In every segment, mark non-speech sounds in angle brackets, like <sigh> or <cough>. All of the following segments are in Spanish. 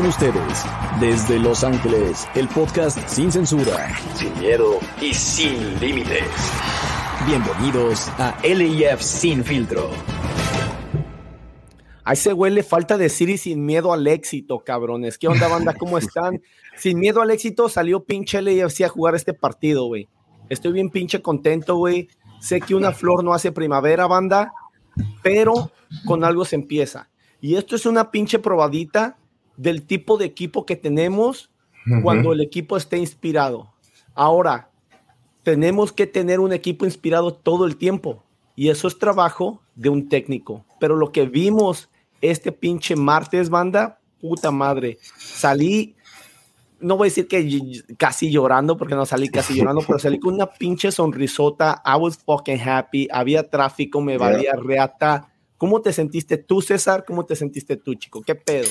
con ustedes, desde Los Ángeles, el podcast sin censura, sin miedo y sin límites. Bienvenidos a LIF Sin Filtro. A ese güey le falta decir y sin miedo al éxito, cabrones. ¿Qué onda, banda? ¿Cómo están? sin miedo al éxito salió pinche LAFC a jugar este partido, güey. Estoy bien pinche contento, güey. Sé que una flor no hace primavera, banda, pero con algo se empieza. Y esto es una pinche probadita del tipo de equipo que tenemos cuando el equipo esté inspirado. Ahora, tenemos que tener un equipo inspirado todo el tiempo. Y eso es trabajo de un técnico. Pero lo que vimos este pinche martes, banda, puta madre. Salí, no voy a decir que casi llorando, porque no salí casi llorando, pero salí con una pinche sonrisota. I was fucking happy. Había tráfico, me valía reata. ¿Cómo te sentiste tú, César? ¿Cómo te sentiste tú, chico? ¿Qué pedo?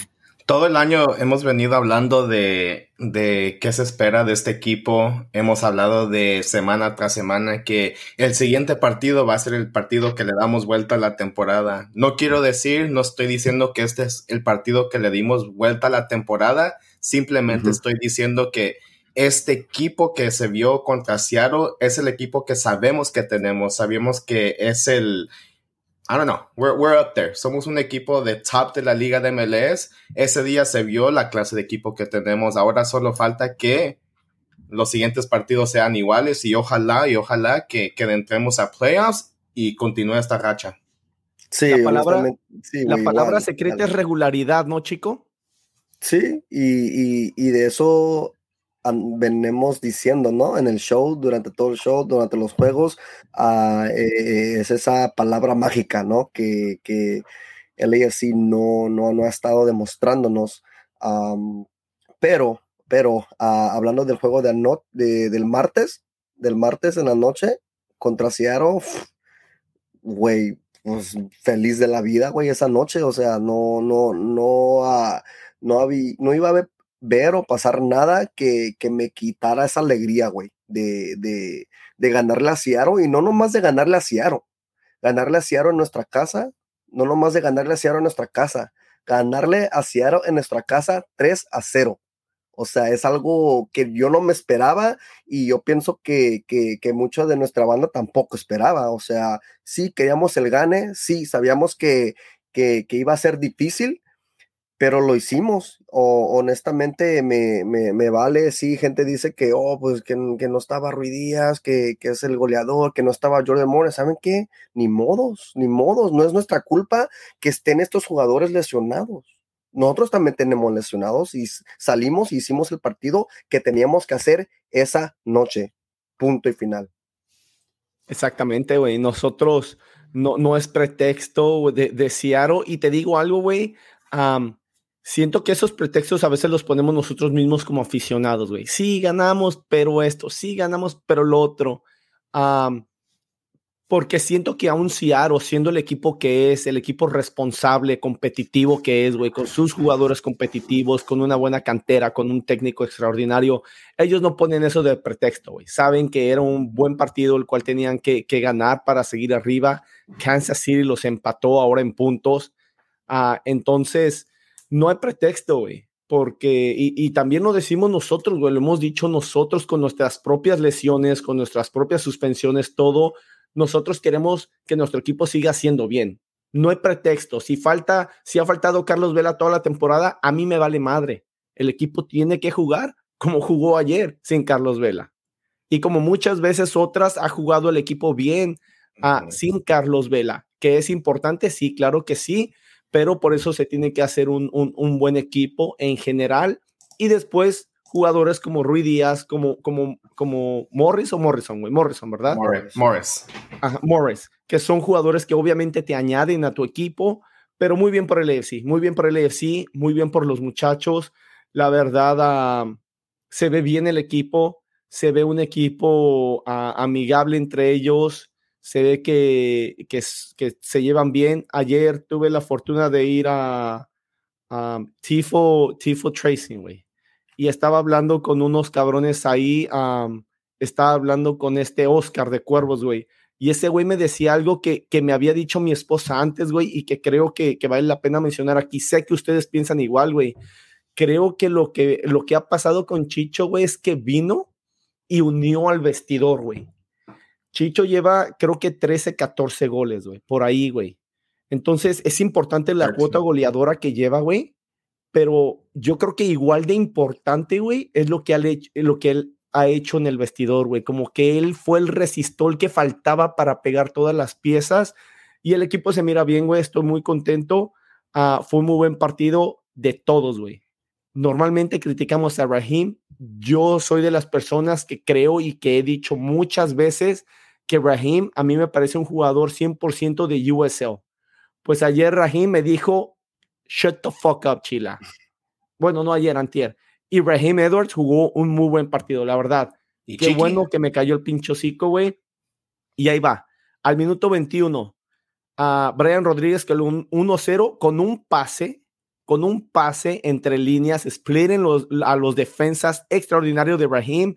Todo el año hemos venido hablando de, de, qué se espera de este equipo. Hemos hablado de semana tras semana que el siguiente partido va a ser el partido que le damos vuelta a la temporada. No quiero decir, no estoy diciendo que este es el partido que le dimos vuelta a la temporada. Simplemente estoy diciendo que este equipo que se vio contra Seattle es el equipo que sabemos que tenemos. Sabemos que es el, I don't know, we're, we're up there. Somos un equipo de top de la liga de MLS. Ese día se vio la clase de equipo que tenemos. Ahora solo falta que los siguientes partidos sean iguales y ojalá y ojalá que, que entremos a playoffs y continúe esta racha. Sí, la palabra, la palabra secreta es regularidad, ¿no, chico? Sí, y, y, y de eso venimos diciendo, ¿no? En el show, durante todo el show, durante los juegos, uh, es esa palabra mágica, ¿no? Que, que el AFC no, no, no ha estado demostrándonos. Um, pero, pero, uh, hablando del juego de, de, del martes, del martes en la noche contra Seattle, güey, pues feliz de la vida, güey, esa noche, o sea, no, no, no, uh, no, había, no iba a haber ver o pasar nada que, que me quitara esa alegría, güey, de, de, de, ganarle a Seattle y no nomás de ganarle a Seattle, ganarle a Seattle en nuestra casa, no nomás de ganarle a Seattle en nuestra casa, ganarle a Seattle en nuestra casa 3 a 0. O sea, es algo que yo no me esperaba y yo pienso que, que, que mucho de nuestra banda tampoco esperaba. O sea, sí queríamos el gane, sí sabíamos que, que, que iba a ser difícil, pero lo hicimos. O, honestamente, me, me, vale si gente dice que, oh, pues que, que no estaba Ruidías, que, que, es el goleador, que no estaba Jordan Moore. ¿Saben qué? Ni modos, ni modos. No es nuestra culpa que estén estos jugadores lesionados. Nosotros también tenemos lesionados y salimos y hicimos el partido que teníamos que hacer esa noche. Punto y final. Exactamente, güey. Nosotros no, no es pretexto de, de Seattle. Y te digo algo, güey siento que esos pretextos a veces los ponemos nosotros mismos como aficionados, güey. Sí, ganamos, pero esto, sí, ganamos, pero lo otro. porque siento que aún Ciaro, siendo el equipo que es, el equipo responsable, competitivo que es, güey, con sus jugadores competitivos, con una buena cantera, con un técnico extraordinario, ellos no ponen eso de pretexto, güey. Saben que era un buen partido el cual tenían que, ganar para seguir arriba. Kansas City los empató ahora en puntos. Ah, entonces, no hay pretexto, güey. Porque, y, también lo decimos nosotros, güey, lo hemos dicho nosotros con nuestras propias lesiones, con nuestras propias suspensiones, todo. Nosotros queremos que nuestro equipo siga haciendo bien. No hay pretexto. Si falta, si ha faltado Carlos Vela toda la temporada, a mí me vale madre. El equipo tiene que jugar como jugó ayer sin Carlos Vela. Y como muchas veces otras ha jugado el equipo bien ah, sin Carlos Vela, que es importante, sí, claro que sí, pero por eso se tiene que hacer un, un, buen equipo en general y después jugadores como Rui Díaz, como, como, como Morris o Morrison, güey, Morrison, ¿verdad? Morris. Morris, que son jugadores que obviamente te añaden a tu equipo, pero muy bien por el AFC, muy bien por el AFC, muy bien por los muchachos. La verdad, ah, se ve bien el equipo, se ve un equipo ah, amigable entre ellos, se ve que, que, se llevan bien. Ayer tuve la fortuna de ir a, Tifo, Tifo Tracing, güey. Y estaba hablando con unos cabrones ahí. estaba hablando con este Oscar de Cuervos, güey. Y ese güey me decía algo que, que, me había dicho mi esposa antes, güey, y que creo que, que, vale la pena mencionar aquí. Sé que ustedes piensan igual, güey. creo que lo que, lo que ha pasado con Chicho, güey, es que vino y unió al vestidor, güey. Chicho lleva, creo que 13, 14 goles, güey, por ahí, güey. Entonces, es importante la cuota goleadora que lleva, güey, pero yo creo que igual de importante, güey, es lo que, ha hecho, lo que él ha hecho en el vestidor, güey. Como que él fue el resistor que faltaba para pegar todas las piezas y el equipo se mira bien, güey. Estoy muy contento. Ah, fue un muy buen partido de todos, güey. Normalmente criticamos a Raheem. Yo soy de las personas que creo y que he dicho muchas veces que Raheem a mí me parece un jugador 100% de USL. Pues ayer Raheem me dijo, shut the fuck up, Chila. Bueno, no ayer, antier. Y Raheem Edwards jugó un muy buen partido, la verdad. Y Qué bueno que me cayó el pincho güey. Y ahí va. Al minuto 21, a Brian Rodríguez que un 1-0 con un pase con un pase entre líneas, splitten los, a los defensas extraordinarios de Raheem.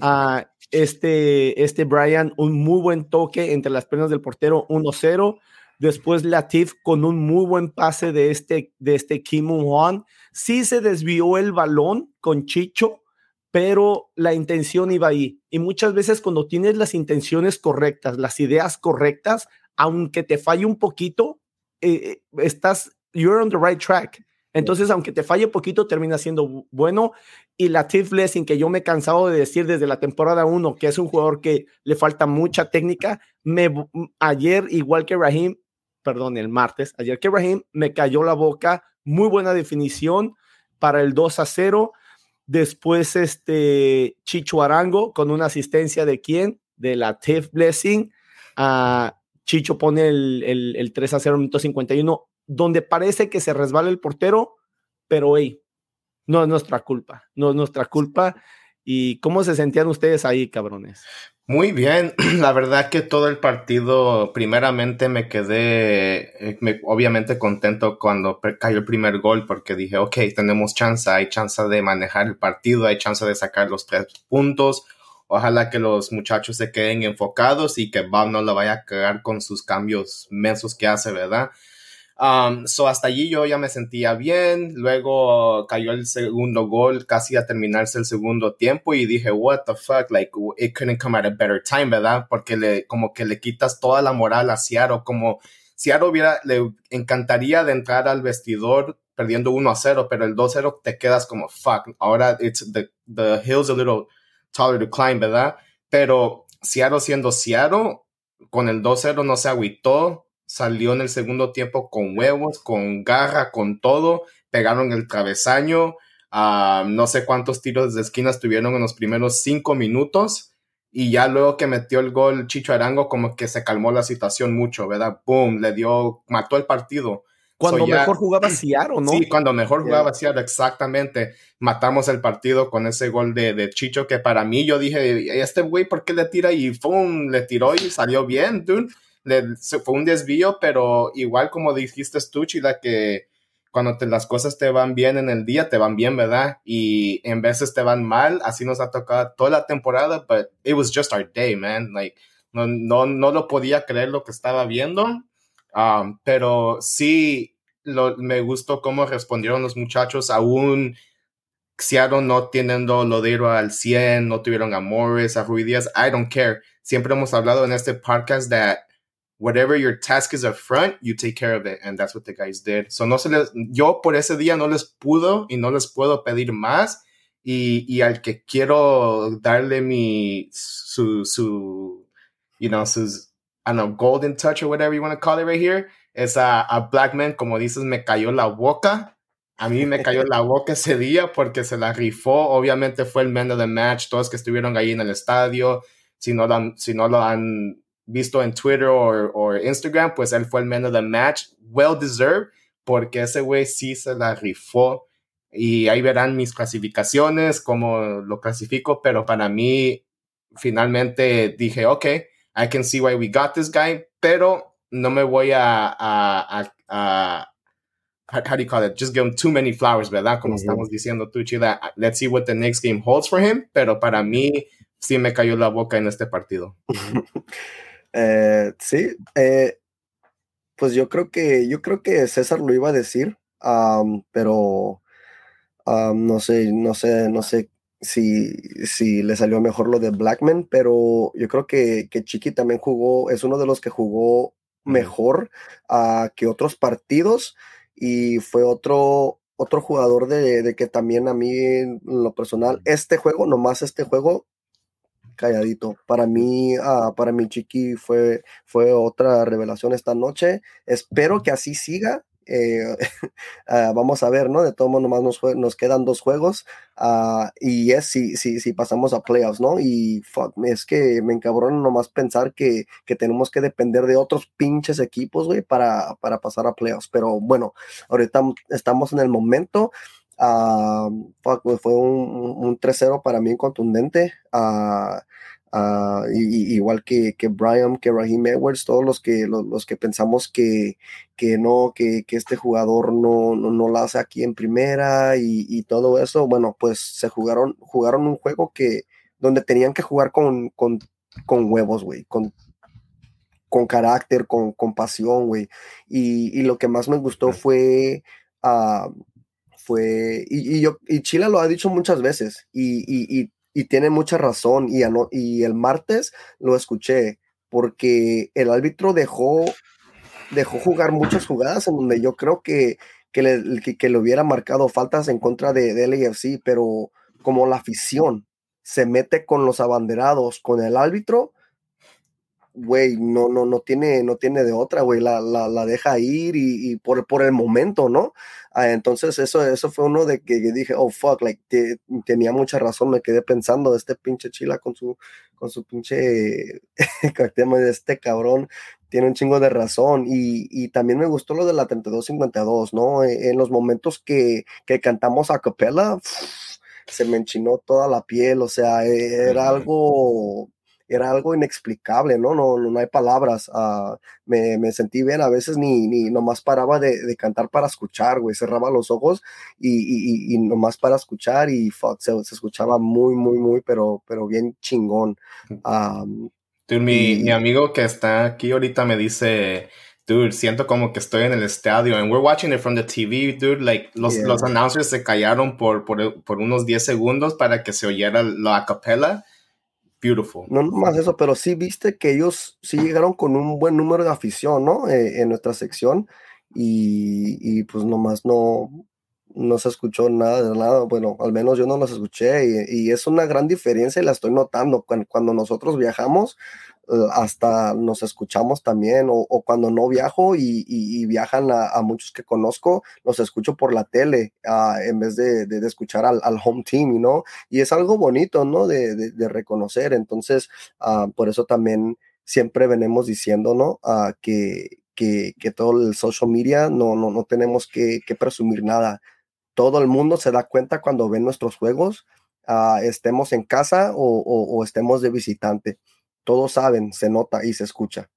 a este, este Brian, un muy buen toque entre las piernas del portero, 1-0. Después Latif con un muy buen pase de este, de este Kim Won. Sí se desvió el balón con Chicho, pero la intención iba ahí. Y muchas veces cuando tienes las intenciones correctas, las ideas correctas, aunque te falle un poquito, eh, eh, estás, you're on the right track. Entonces, aunque te falle poquito, termina siendo bueno. Y la Tiff Blessing, que yo me he cansado de decir desde la temporada 1, que es un jugador que le falta mucha técnica, me, ayer, igual que Raheem, perdón, el martes, ayer que Raheem, me cayó la boca, muy buena definición para el 2 a 0. Después, este Chicho Arango con una asistencia de quién? De la Tiff Blessing. Uh, Chicho pone el, el, el 3 a 0, minuto 51 donde parece que se resbala el portero, pero hey, no es nuestra culpa, no es nuestra culpa. ¿Y cómo se sentían ustedes ahí, cabrones? Muy bien, <clears throat> la verdad que todo el partido, primeramente me quedé eh, obviamente contento cuando cayó el primer gol porque dije, ok, tenemos chance, hay chance de manejar el partido, hay chance de sacar los tres puntos. Ojalá que los muchachos se queden enfocados y que Bob no lo vaya a cagar con sus cambios mensos que hace, ¿verdad? Um, so hasta allí yo ya me sentía bien. Luego cayó el segundo gol casi a terminarse el segundo tiempo y dije, what the fuck, like it couldn't come at a better time, ¿verdad? Porque le, como que le quitas toda la moral a Seattle, como Seattle hubiera, le encantaría de entrar al vestidor perdiendo 1 a 0, pero el 2 0 te quedas como fuck. Ahora it's the, the hill's a little taller to climb, ¿verdad? Pero Seattle siendo Seattle, con el 2-0 no se agüitó, salió en el segundo tiempo con huevos, con garra, con todo, pegaron el travesaño, ah, no sé cuántos tiros de esquina tuvieron en los primeros cinco minutos. Y ya luego que metió el gol Chicho Arango, como que se calmó la situación mucho, ¿verdad? Boom, le dio, mató el partido. Cuando mejor jugaba <clears throat> Ciaro, ¿no? Sí, cuando mejor jugaba Ciaro, exactamente. Matamos el partido con ese gol de, de Chicho, que para mí yo dije, este güey, ¿por qué le tira? Y boom, le tiró y salió bien, dude fue un desvío, pero igual como dijiste tú, Chila, que cuando las cosas te van bien en el día, te van bien, ¿verdad? Y en veces te van mal, así nos ha tocado toda la temporada, but it was just our day, man. Like, no, no, no lo podía creer lo que estaba viendo, um, pero sí lo, me gustó cómo respondieron los muchachos, aún Seattle no teniendo Lodero al 100, no tuvieron a Morris, a Ruidías, I don't care. Siempre hemos hablado en este podcast that whatever your task is up front, you take care of it. And that's what the guys did. So no se les, yo por ese día no les pudo y no les puedo pedir más. Y, y al que quiero darle mi, su, su, you know, sus, I don't know, golden touch or whatever you want to call it right here, es a, a Black Man, como dices, me cayó la boca. A mí me cayó la boca ese día porque se la rifó. Obviamente fue el man of the match, todos que estuvieron ahí en el estadio. Si no lo si no lo han visto en Twitter o Instagram, pues él fue el man of the match, well deserved, porque ese güey sí se la rifó. Y ahí verán mis clasificaciones, cómo lo clasifico, pero para mí, finalmente dije, ok, I can see why we got this guy, pero no me voy a, a, a, how do you call it? Just give him too many flowers, ¿verdad? Como estamos diciendo tú, Chida. Let's see what the next game holds for him, pero para mí sí me cayó la boca en este partido. <laughs> Eh, sí, eh, pues yo creo que yo creo que César lo iba a decir, pero no sé, no sé, no sé si, si le salió mejor lo de Blackman, pero yo creo que, que Chiqui también jugó, es uno de los que jugó mejor uh, que otros partidos y fue otro, otro jugador de, de, que también a mí, en lo personal, este juego, nomás este juego, calladito. Para mí, uh, para mi Chiqui fue, fue otra revelación esta noche. Espero que así siga eh, <laughs> ah, vamos a ver, ¿no? De todo modo, nomás nos, nos quedan dos juegos ah, y es si, si, si, pasamos a playoffs, ¿no? Y es que me encabrona nomás pensar que, que, tenemos que depender de otros pinches equipos, güey, para, para pasar a playoffs. Pero bueno, ahorita estamos en el momento. Uh, fue un, un 3-0 para mí contundente. Uh, Uh, y, igual que, que Brian, que Raheem Edwards, todos los que, los, que pensamos que, que no, que, que, este jugador no, no, no, la hace aquí en primera y, y, todo eso, bueno, pues se jugaron, jugaron un juego que, donde tenían que jugar con, con, con huevos, güey, con, con carácter, con, con pasión, güey. Y, y, lo que más me gustó fue, uh, y, y, yo, y Chila lo ha dicho muchas veces, y, y tiene mucha razón. Y, y el martes lo escuché porque el árbitro dejó, dejó jugar muchas jugadas en donde yo creo que, que, le, que, le hubiera marcado faltas en contra de, de LAFC, pero como la afición se mete con los abanderados, con el árbitro, güey, no, no, no tiene, no tiene de otra, güey, la, la, la, deja ir y, y, por, por el momento, ¿no? Ah, entonces eso, eso fue uno de que dije, oh, fuck, like, tenía mucha razón, me quedé pensando de este pinche chila con su, con su pinche, <laughs> de este cabrón, tiene un chingo de razón y, y, también me gustó lo de la 32-52, ¿no? E, en los momentos que, que cantamos a capella, se me enchinó toda la piel, o sea, e, era algo era algo inexplicable, ¿no? No, no, hay palabras. Uh, me, me, sentí bien, a veces ni, ni nomás paraba de, de cantar para escuchar, güey, cerraba los ojos y, y, y nomás para escuchar y fuck, se, se, escuchaba muy, muy, muy, pero, pero bien chingón. Um, Dude, mi, mi amigo que está aquí ahorita me dice, dude, siento como que estoy en el estadio. And we're watching it from the TV, dude. Like, los, yeah. los announcers se callaron por, por, por, unos 10 segundos para que se oyera la capela. Beautiful. No más eso, pero sí viste que ellos sí llegaron con un buen número de afición, ¿no? Eh, en nuestra sección y, y, pues nomás no, no se escuchó nada de nada. Bueno, al menos yo no los escuché y, y es una gran diferencia y la estoy notando. Cuando, cuando nosotros viajamos, hasta nos escuchamos también, o, cuando no viajo y, y, viajan a, muchos que conozco, los escucho por la tele uh, en vez de, escuchar al, home team, ¿no? Y es algo bonito, ¿no? De, de reconocer. Entonces, uh, por eso también siempre venimos diciendo, ¿no? Uh, que, todo el social media no, no, no tenemos que, presumir nada. Todo el mundo se da cuenta cuando ven nuestros juegos, estemos en casa o estemos de visitante todos saben, se nota y se escucha.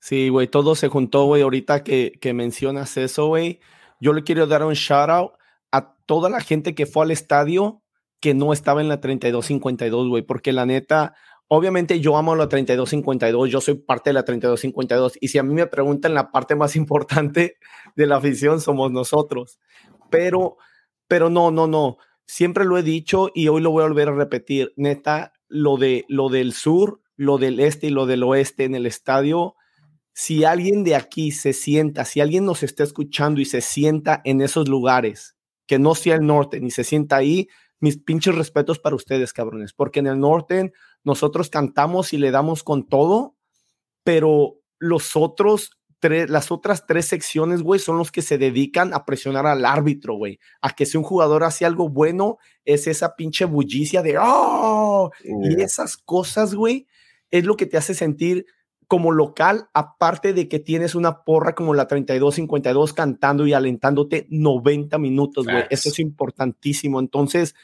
Sí, güey, todo se juntó, güey. Ahorita que, que mencionas eso, güey, yo le quiero dar un shout out a toda la gente que fue al estadio que no estaba en la 3252, güey, porque la neta, obviamente yo amo la 3252, yo soy parte de la 3252, y si a mí me preguntan la parte más <laughs> importante de la afición, somos nosotros. Pero, pero no, no, no. Siempre lo he dicho y hoy lo voy a volver a repetir. Neta, lo, de, lo del sur, lo del este y lo del oeste en el estadio, si alguien de aquí se sienta, si alguien nos está escuchando y se sienta en esos lugares, que no sea el norte, ni se sienta ahí, mis pinches respetos para ustedes, cabrones, porque en el norte nosotros cantamos y le damos con todo, pero los otros las otras tres secciones, güey, son los que se dedican a presionar al árbitro, güey. A que si un jugador hace algo bueno, es esa pinche bullicia de ¡oh! Y esas cosas, güey, es lo que te hace sentir como local, aparte de que tienes una porra como la 32-52 cantando y alentándote 90 minutos, güey. Eso es importantísimo. Entonces,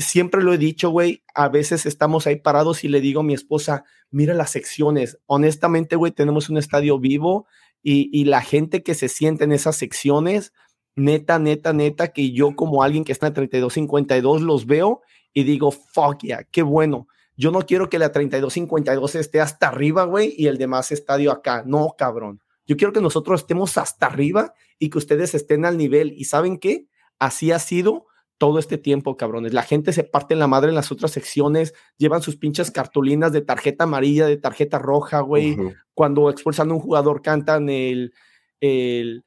siempre lo he dicho, güey, a veces estamos ahí parados y le digo a mi esposa, mira las secciones. Honestamente, güey, tenemos un estadio vivo y, la gente que se siente en esas secciones, neta, neta, neta, que yo como alguien que está en 3252 los veo y digo, fuck yeah, qué bueno. Yo no quiero que la 3252 esté hasta arriba, güey, y el demás estadio acá. No, cabrón. Yo quiero que nosotros estemos hasta arriba y que ustedes estén al nivel. ¿Y saben qué? Así ha sido todo este tiempo, cabrones. La gente se parte en la madre en las otras secciones, llevan sus pinches cartulinas de tarjeta amarilla, de tarjeta roja, güey. Cuando expulsan a un jugador cantan el, el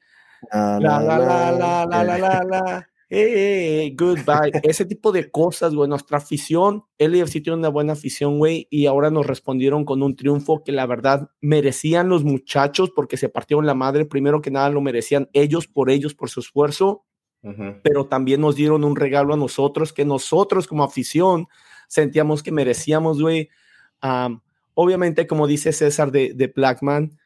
la, la, la, la, la, la, la, la, hey, goodbye. Ese tipo de cosas, güey. Nuestra afición, LFC tiene una buena afición, güey, y ahora nos respondieron con un triunfo que la verdad merecían los muchachos porque se partieron la madre. Primero que nada lo merecían ellos por ellos, por su esfuerzo pero también nos dieron un regalo a nosotros que nosotros como afición sentíamos que merecíamos, güey. obviamente, como dice César de, de Blackman,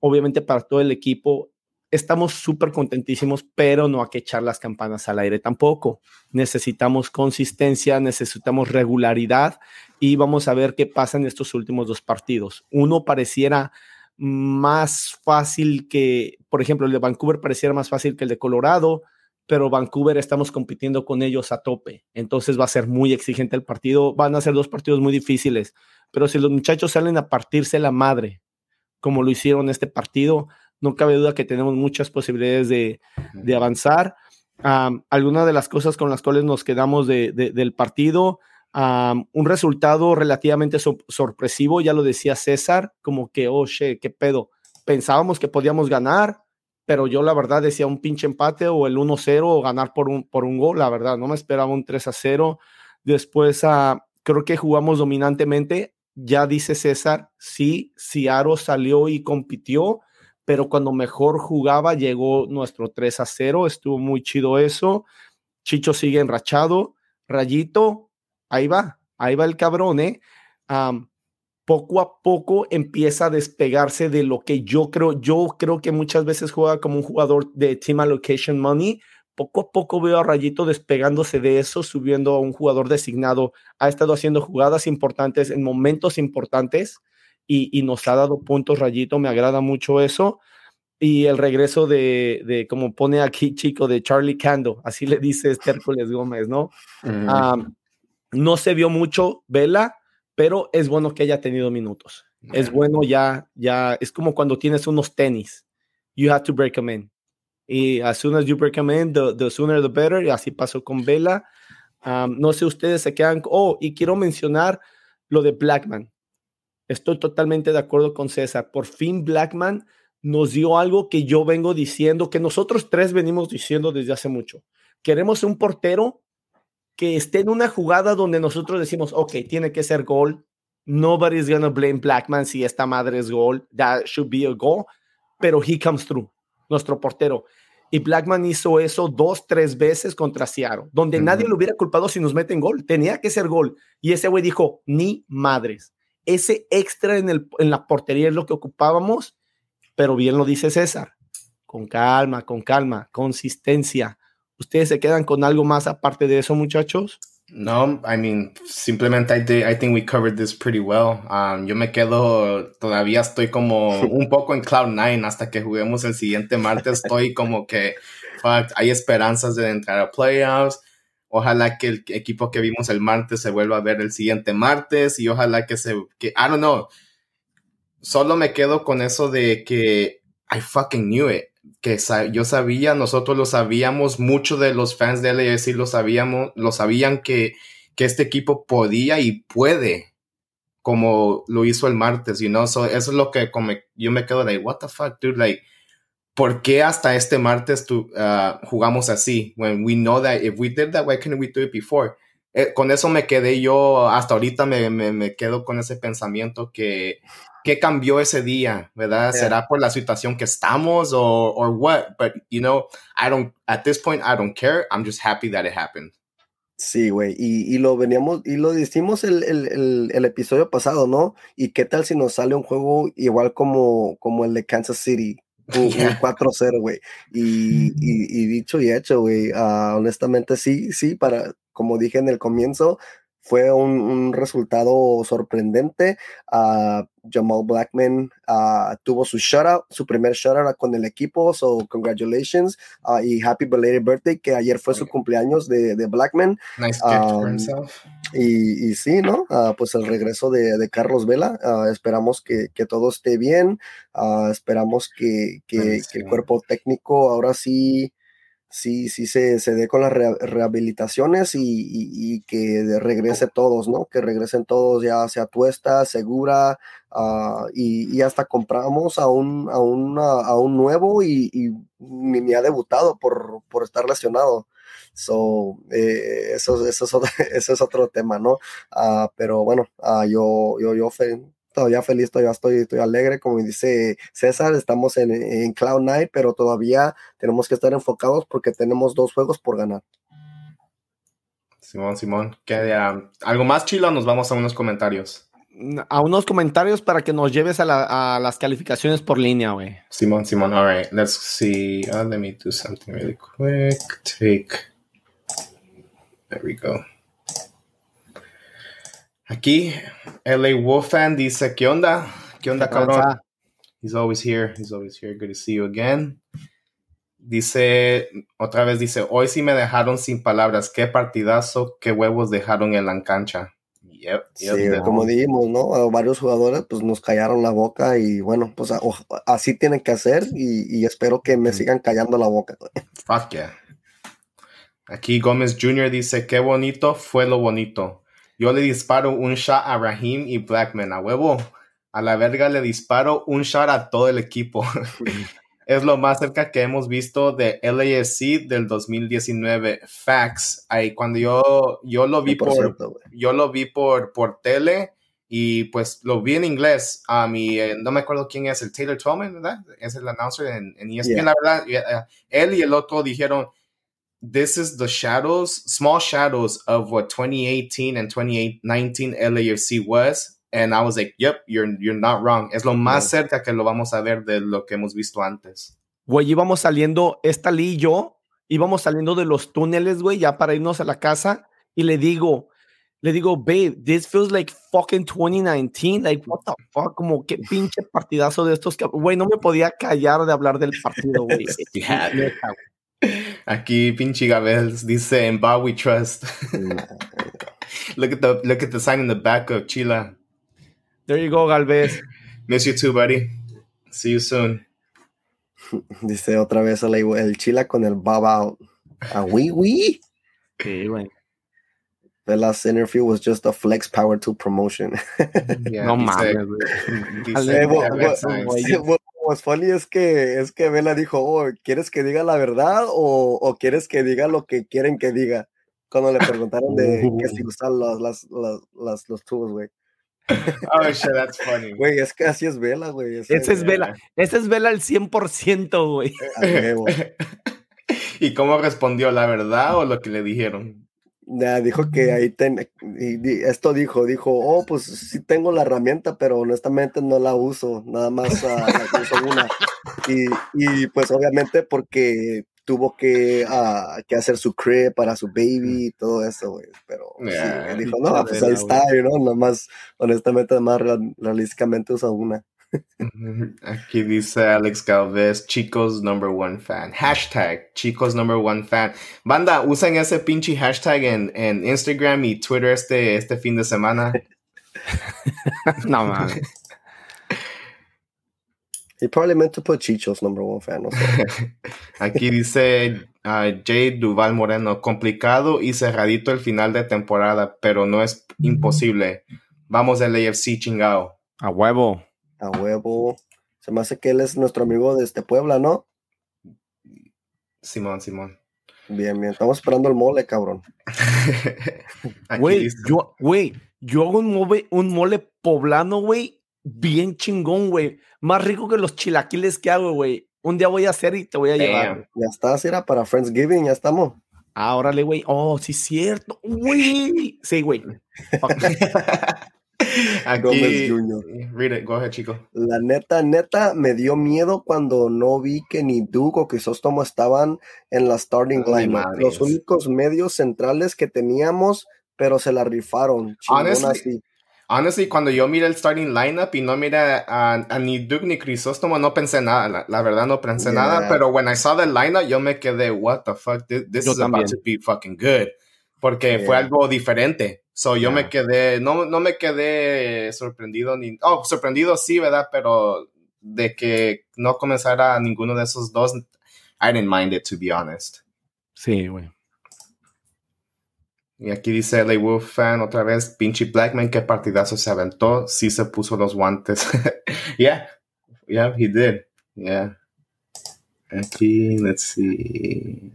obviamente para todo el equipo, estamos súper contentísimos, pero no hay que echar las campanas al aire tampoco. Necesitamos consistencia, necesitamos regularidad y vamos a ver qué pasa en estos últimos dos partidos. Uno pareciera más fácil que, por ejemplo, el de Vancouver pareciera más fácil que el de Colorado pero Vancouver estamos compitiendo con ellos a tope, entonces va a ser muy exigente el partido, van a ser dos partidos muy difíciles, pero si los muchachos salen a partirse la madre, como lo hicieron este partido, no cabe duda que tenemos muchas posibilidades de, avanzar. algunas de las cosas con las cuales nos quedamos del partido, un resultado relativamente sorpresivo, ya lo decía César, como que, oh, che, qué pedo, pensábamos que podíamos ganar, pero yo la verdad decía un pinche empate o el 1-0 o ganar por un, por un gol, la verdad, no me esperaba un 3-0. Después uh, creo que jugamos dominantemente, ya dice César, sí, Ciaro salió y compitió, pero cuando mejor jugaba llegó nuestro 3-0, estuvo muy chido eso. Chicho sigue enrachado, Rayito, ahí va, ahí va el cabrón, ¿eh? Poco a poco empieza a despegarse de lo que yo creo. Yo creo que muchas veces juega como un jugador de Team Allocation Money. Poco a poco veo a Rayito despegándose de eso, subiendo a un jugador designado. Ha estado haciendo jugadas importantes en momentos importantes y, nos ha dado puntos Rayito. Me agrada mucho eso. Y el regreso de, de como pone aquí, chico, de Charlie Cando, así le dice Hércules Gómez, ¿no? no se vio mucho Vela, pero es bueno que haya tenido minutos. Es bueno ya, ya, es como cuando tienes unos tenis. You have to break them in. Y as soon as you break them in, the, sooner the better. Y así pasó con Vela. no sé, ustedes se quedan. Oh, y quiero mencionar lo de Blackman. Estoy totalmente de acuerdo con César. Por fin Blackman nos dio algo que yo vengo diciendo, que nosotros tres venimos diciendo desde hace mucho. Queremos un portero que esté en una jugada donde nosotros decimos, ok, tiene que ser gol. Nobody's gonna blame Blackman si esta madre es gol. That should be a goal. Pero he comes through, nuestro portero. Y Blackman hizo eso dos, tres veces contra Seattle, donde nadie lo hubiera culpado si nos meten gol. Tenía que ser gol. Y ese güey dijo, ni madres. Ese extra en, el, en la portería es lo que ocupábamos, pero bien lo dice César. Con calma, con calma, consistencia. ¿Ustedes se quedan con algo más aparte de eso, muchachos? No, I mean, simplemente I, think we covered this pretty well. Um, yo me quedo, todavía estoy como <laughs> un poco en Cloud 9 hasta que juguemos el siguiente martes. Estoy como que hay esperanzas de entrar a playoffs. Ojalá que el equipo que vimos el martes se vuelva a ver el siguiente martes y ojalá que se, que, I don't know. Solo me quedo con eso de que I fucking knew it que yo sabía, nosotros lo sabíamos, muchos de los fans de LAFC lo sabíamos, lo sabían que, que este equipo podía y puede, como lo hizo el martes, you know, eso es lo que yo me quedo de, what the fuck, dude, like, ¿por qué hasta este martes tu, uh, jugamos así? When we know that if we did that, why couldn't we do it before? Eh, con eso me quedé yo, hasta ahorita me, me, me, quedo con ese pensamiento que qué cambió ese día, ¿verdad? ¿Será por la situación que estamos o or what? But, you know, I don't, at this point, I don't care. I'm just happy that it happened. Sí, güey, y, y, lo veníamos, y lo decimos el, el, el, episodio pasado, ¿no? ¿Y qué tal si nos sale un juego igual como, como el de Kansas City? <laughs> Un, 4-0, güey. Y, y, dicho y hecho, güey, uh, honestamente sí, sí, para, como dije en el comienzo, fue un, resultado sorprendente. Uh, Jamal Blackman uh, tuvo su shutout, su primer shutout con el equipo, so congratulations uh, y happy belated birthday, que ayer fue su cumpleaños de, de Blackman. Nice gift for um, himself. Y, y, sí, ¿no? pues el regreso de, de Carlos Vela, esperamos que, que, todo esté bien, esperamos que, que, que, el cuerpo técnico ahora sí sí, sí se, se dé con las rehabilitaciones y, que regrese todos, ¿no? Que regresen todos ya sea tuesta, segura, uh, y, hasta compramos a un, a, a un nuevo y, ni, ha debutado por, por estar lesionado. So, eh, eso, eso, es otro, <laughs> eso es otro tema, ¿no? Uh, pero bueno, uh, yo, yo, yo todavía feliz, todavía estoy, estoy alegre, como dice César, estamos en, en Cloud Night, pero todavía tenemos que estar enfocados porque tenemos dos juegos por ganar. Simón, Simón, ¿qué, ¿algo más, Chilo? Nos vamos a unos comentarios. A unos comentarios para que nos lleves a, la, a las calificaciones por línea, güey. Simón, Simón, all right, let's see. Uh, let me do something really quick. Take. There we go. Aquí, LA Wolfan dice, ¿qué onda? ¿Qué onda, cabrón? He's always here. He's always here. Good to see you again. Dice, otra vez dice, hoy sí me dejaron sin palabras. Qué partidazo, qué huevos dejaron en la cancha. Yep, sí, como dijimos, ¿no? A varios jugadores pues nos callaron la boca y bueno, pues así tienen que hacer y, espero que me sigan callando la boca. Fuck yeah. Aquí Gómez Jr. dice, qué bonito fue lo bonito. Yo le disparo un shot a Raheem y Blackman, a huevo. A la verga le disparo un shot a todo el equipo. <laughs> es lo más cerca que hemos visto de LASC del 2019. Facts. Ahí cuando yo, yo lo vi por, yo lo vi por, por tele y pues lo vi en inglés. A mí, eh, no me acuerdo quién es el Taylor Tolman, ¿verdad? Es el announcer en, en ESPN. La verdad, eh, él y el otro dijeron this is the shadows, small shadows of what 2018 and 2019 LAFC was. And I was like, yep, you're, you're not wrong. Es lo más cerca que lo vamos a ver de lo que hemos visto antes. Güey, íbamos saliendo, esta Lee y yo, íbamos saliendo de los túneles, güey, ya para irnos a la casa. Y le digo, le digo, babe, this feels like fucking 2019. Like, what the fuck? Como qué pinche partidazo de estos. Güey, no me podía callar de hablar del partido, güey. <laughs> Aquí pinche Gabels dice en Bar We Trust. <laughs> look at the look at the sign in the back of Chila. There you go, Galvez. Miss you too, buddy. See you soon. <laughs> Dice otra vez el, el Chila con el bob out. A wee wee. Sí, güey. The last interview was just a flex power to promotion. Yeah, no mames, güey más funny es que, es que Vela dijo, oh, ¿quieres que diga la verdad o, o, quieres que diga lo que quieren que diga? Cuando le preguntaron de que si usan <laughs> los, las, las, los tubos, güey. Oh, shit, that's funny. Güey, es que así es Vela, güey. Ese, es Vela. Ese es Vela al 100%, güey. <laughs> ¿Y cómo respondió? ¿La verdad o lo que le dijeron? Dijo que ahí ten, y, esto dijo, dijo, oh, pues sí tengo la herramienta, pero honestamente no la uso, nada más uh, uso una. Y, y, pues obviamente porque tuvo que, uh, que hacer su crib para su baby y todo eso, güey. Pero dijo, no, pues ahí está, ¿no? Nada más, honestamente, nada más realísticamente usa una. <laughs> Aquí dice Alex Galvez, chicos number one fan. Hashtag chicos number one fan. Banda, usen ese pinche hashtag en, en Instagram y Twitter este, este fin de semana. <laughs> no mames. He probably meant to put Chichos number one fan. <laughs> Aquí dice uh, Jay Duval Moreno, complicado y cerradito el final de temporada, pero no es imposible. Vamos al AFC chingado. A huevo. A huevo. Se me hace que él es nuestro amigo de este Puebla, ¿no? Simón, Simón. Bien, bien. Estamos esperando el mole, cabrón. <laughs> Güey, yo, güey, yo hago un mole, un mole poblano, güey, bien chingón, güey. Más rico que los chilaquiles que hago, güey. Un día voy a hacer y te voy a llevar. Ya está, era para Friendsgiving, ya estamos. Ah, órale, güey. Oh, sí, cierto. Güey. Sí, güey. <laughs> <laughs> Aquí, Read it. Go ahead, chico. La neta, neta, me dio miedo cuando no vi que ni Duke o Crisóstomo estaban en la starting line. Los únicos medios centrales que teníamos, pero se la rifaron. Honestly, honestly, cuando yo miré el starting lineup y no miré a, ni Duke ni Crisóstomo, no pensé nada. La, verdad, no pensé nada. Pero when I saw the lineup, yo me quedé, what the fuck, this, is about to be fucking good. Porque fue algo diferente. So yo me quedé, no, no me quedé sorprendido ni, oh, sorprendido sí, ¿verdad? Pero de que no comenzara ninguno de esos dos, I didn't mind it, to be honest. Sí, güey. Y aquí dice LA Wolf fan otra vez, pinche Blackman, qué partidazo se aventó, sí se puso los guantes. <laughs> yeah, yeah, he did. Yeah. Aquí, let's see.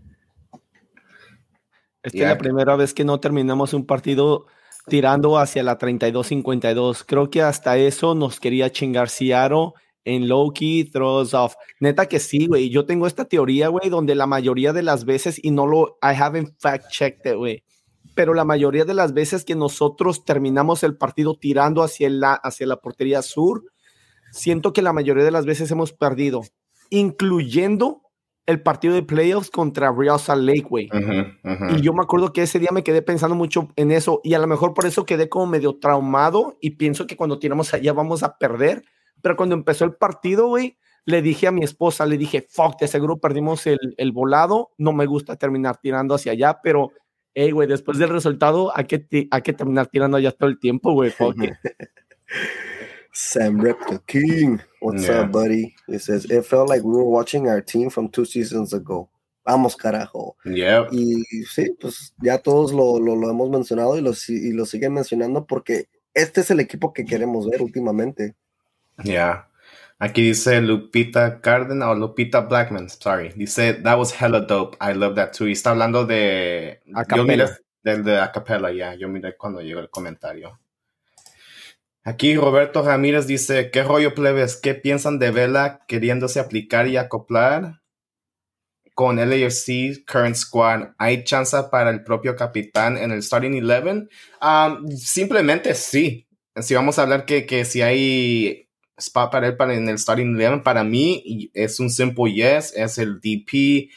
Esta es la primera vez que no terminamos un partido tirando hacia la 32-52. Creo que hasta eso nos quería chingar Ciaro en low key throws off. Neta que sí, güey. Yo tengo esta teoría, güey, donde la mayoría de las veces, y no lo, I haven't fact checked it, güey, pero la mayoría de las veces que nosotros terminamos el partido tirando hacia la, hacia la portería sur, siento que la mayoría de las veces hemos perdido, incluyendo el partido de playoffs contra Real Salt Lake, güey. Y yo me acuerdo que ese día me quedé pensando mucho en eso y a lo mejor por eso quedé como medio traumado y pienso que cuando tiramos allá vamos a perder. Pero cuando empezó el partido, güey, le dije a mi esposa, le dije, fuck, de seguro perdimos el, el volado, no me gusta terminar tirando hacia allá, pero, hey, güey, después del resultado hay que, hay que terminar tirando allá todo el tiempo, güey, fuck. <laughs> Sam King. What's up, buddy? He says, It felt like we were watching our team from two seasons ago. Vamos, carajo. Yeah. Y sí, pues ya todos lo, lo, lo hemos mencionado y lo, y lo siguen mencionando porque este es el equipo que queremos ver últimamente. Yeah. Aquí dice Lupita Cardena o Lupita Blackman, sorry. Dice, that was hella dope. I love that too. Y está hablando de... Acapella. Del de Acapella, ya. Yeah. Yo miré cuando llegó el comentario. Aquí Roberto Ramírez dice, ¿qué rollo plebes? ¿Qué piensan de Vela queriéndose aplicar y acoplar con LAFC Current Squad? ¿Hay chance para el propio capitán en el Starting Eleven? Um, simplemente sí. Si vamos a hablar que, que si hay spot para él para en el Starting Eleven, para mí es un simple yes, es el DP,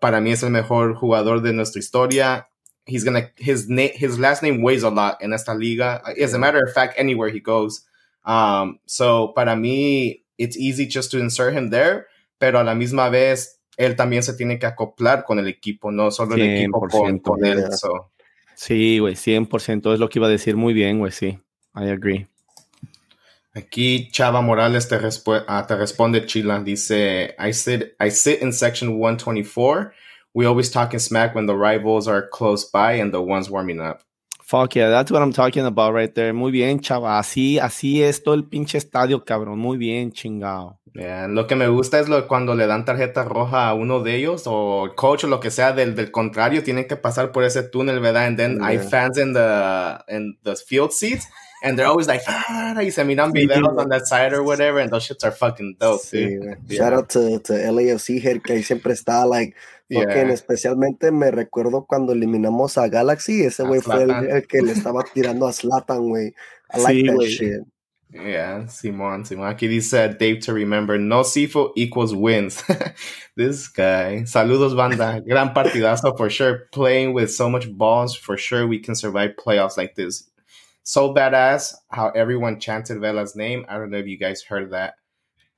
para mí es el mejor jugador de nuestra historia he's gonna his name his last name weighs a lot in esta liga. As a matter of fact, anywhere he goes. Um, so para mí, it's easy just to insert him there, pero a la misma vez él también se tiene que acoplar con el equipo, no solo el equipo con, con él. So. Sí, güey, 100% es lo que iba a decir muy bien, güey, sí. I agree. Aquí Chava Morales te, uh, te responde, Chila, dice, I sit, I sit in section 124 we always talking smack when the rivals are close by and the ones warming up. Fuck yeah, that's what I'm talking about right there. Muy bien, chava. Así, así es todo el pinche estadio, cabrón. Muy bien, chingado. Yeah, lo que me gusta es lo cuando le dan tarjeta roja a uno de ellos o coach o lo que sea del, del contrario, tienen que pasar por ese túnel, ¿verdad? And then yeah. hay fans in the in the field seats and they're always like, ah, y se miran videos on that side or whatever, and those shits are fucking dope. Sí, yeah. Shout out to, to LAFC head que ahí siempre está like yeah. especialmente me recuerdo cuando eliminamos a Galaxy, ese güey fue el, el, que le estaba <laughs> tirando a Slatan, güey. I like sí, that wey. shit. Yeah, Simon, Simon. Aquí dice Dave to remember, no Sifo equals wins. <laughs> this guy. Saludos, banda. Gran partidazo for sure. Playing with so much balls, for sure we can survive playoffs like this. So badass how everyone chanted Vela's name. I don't know if you guys heard that.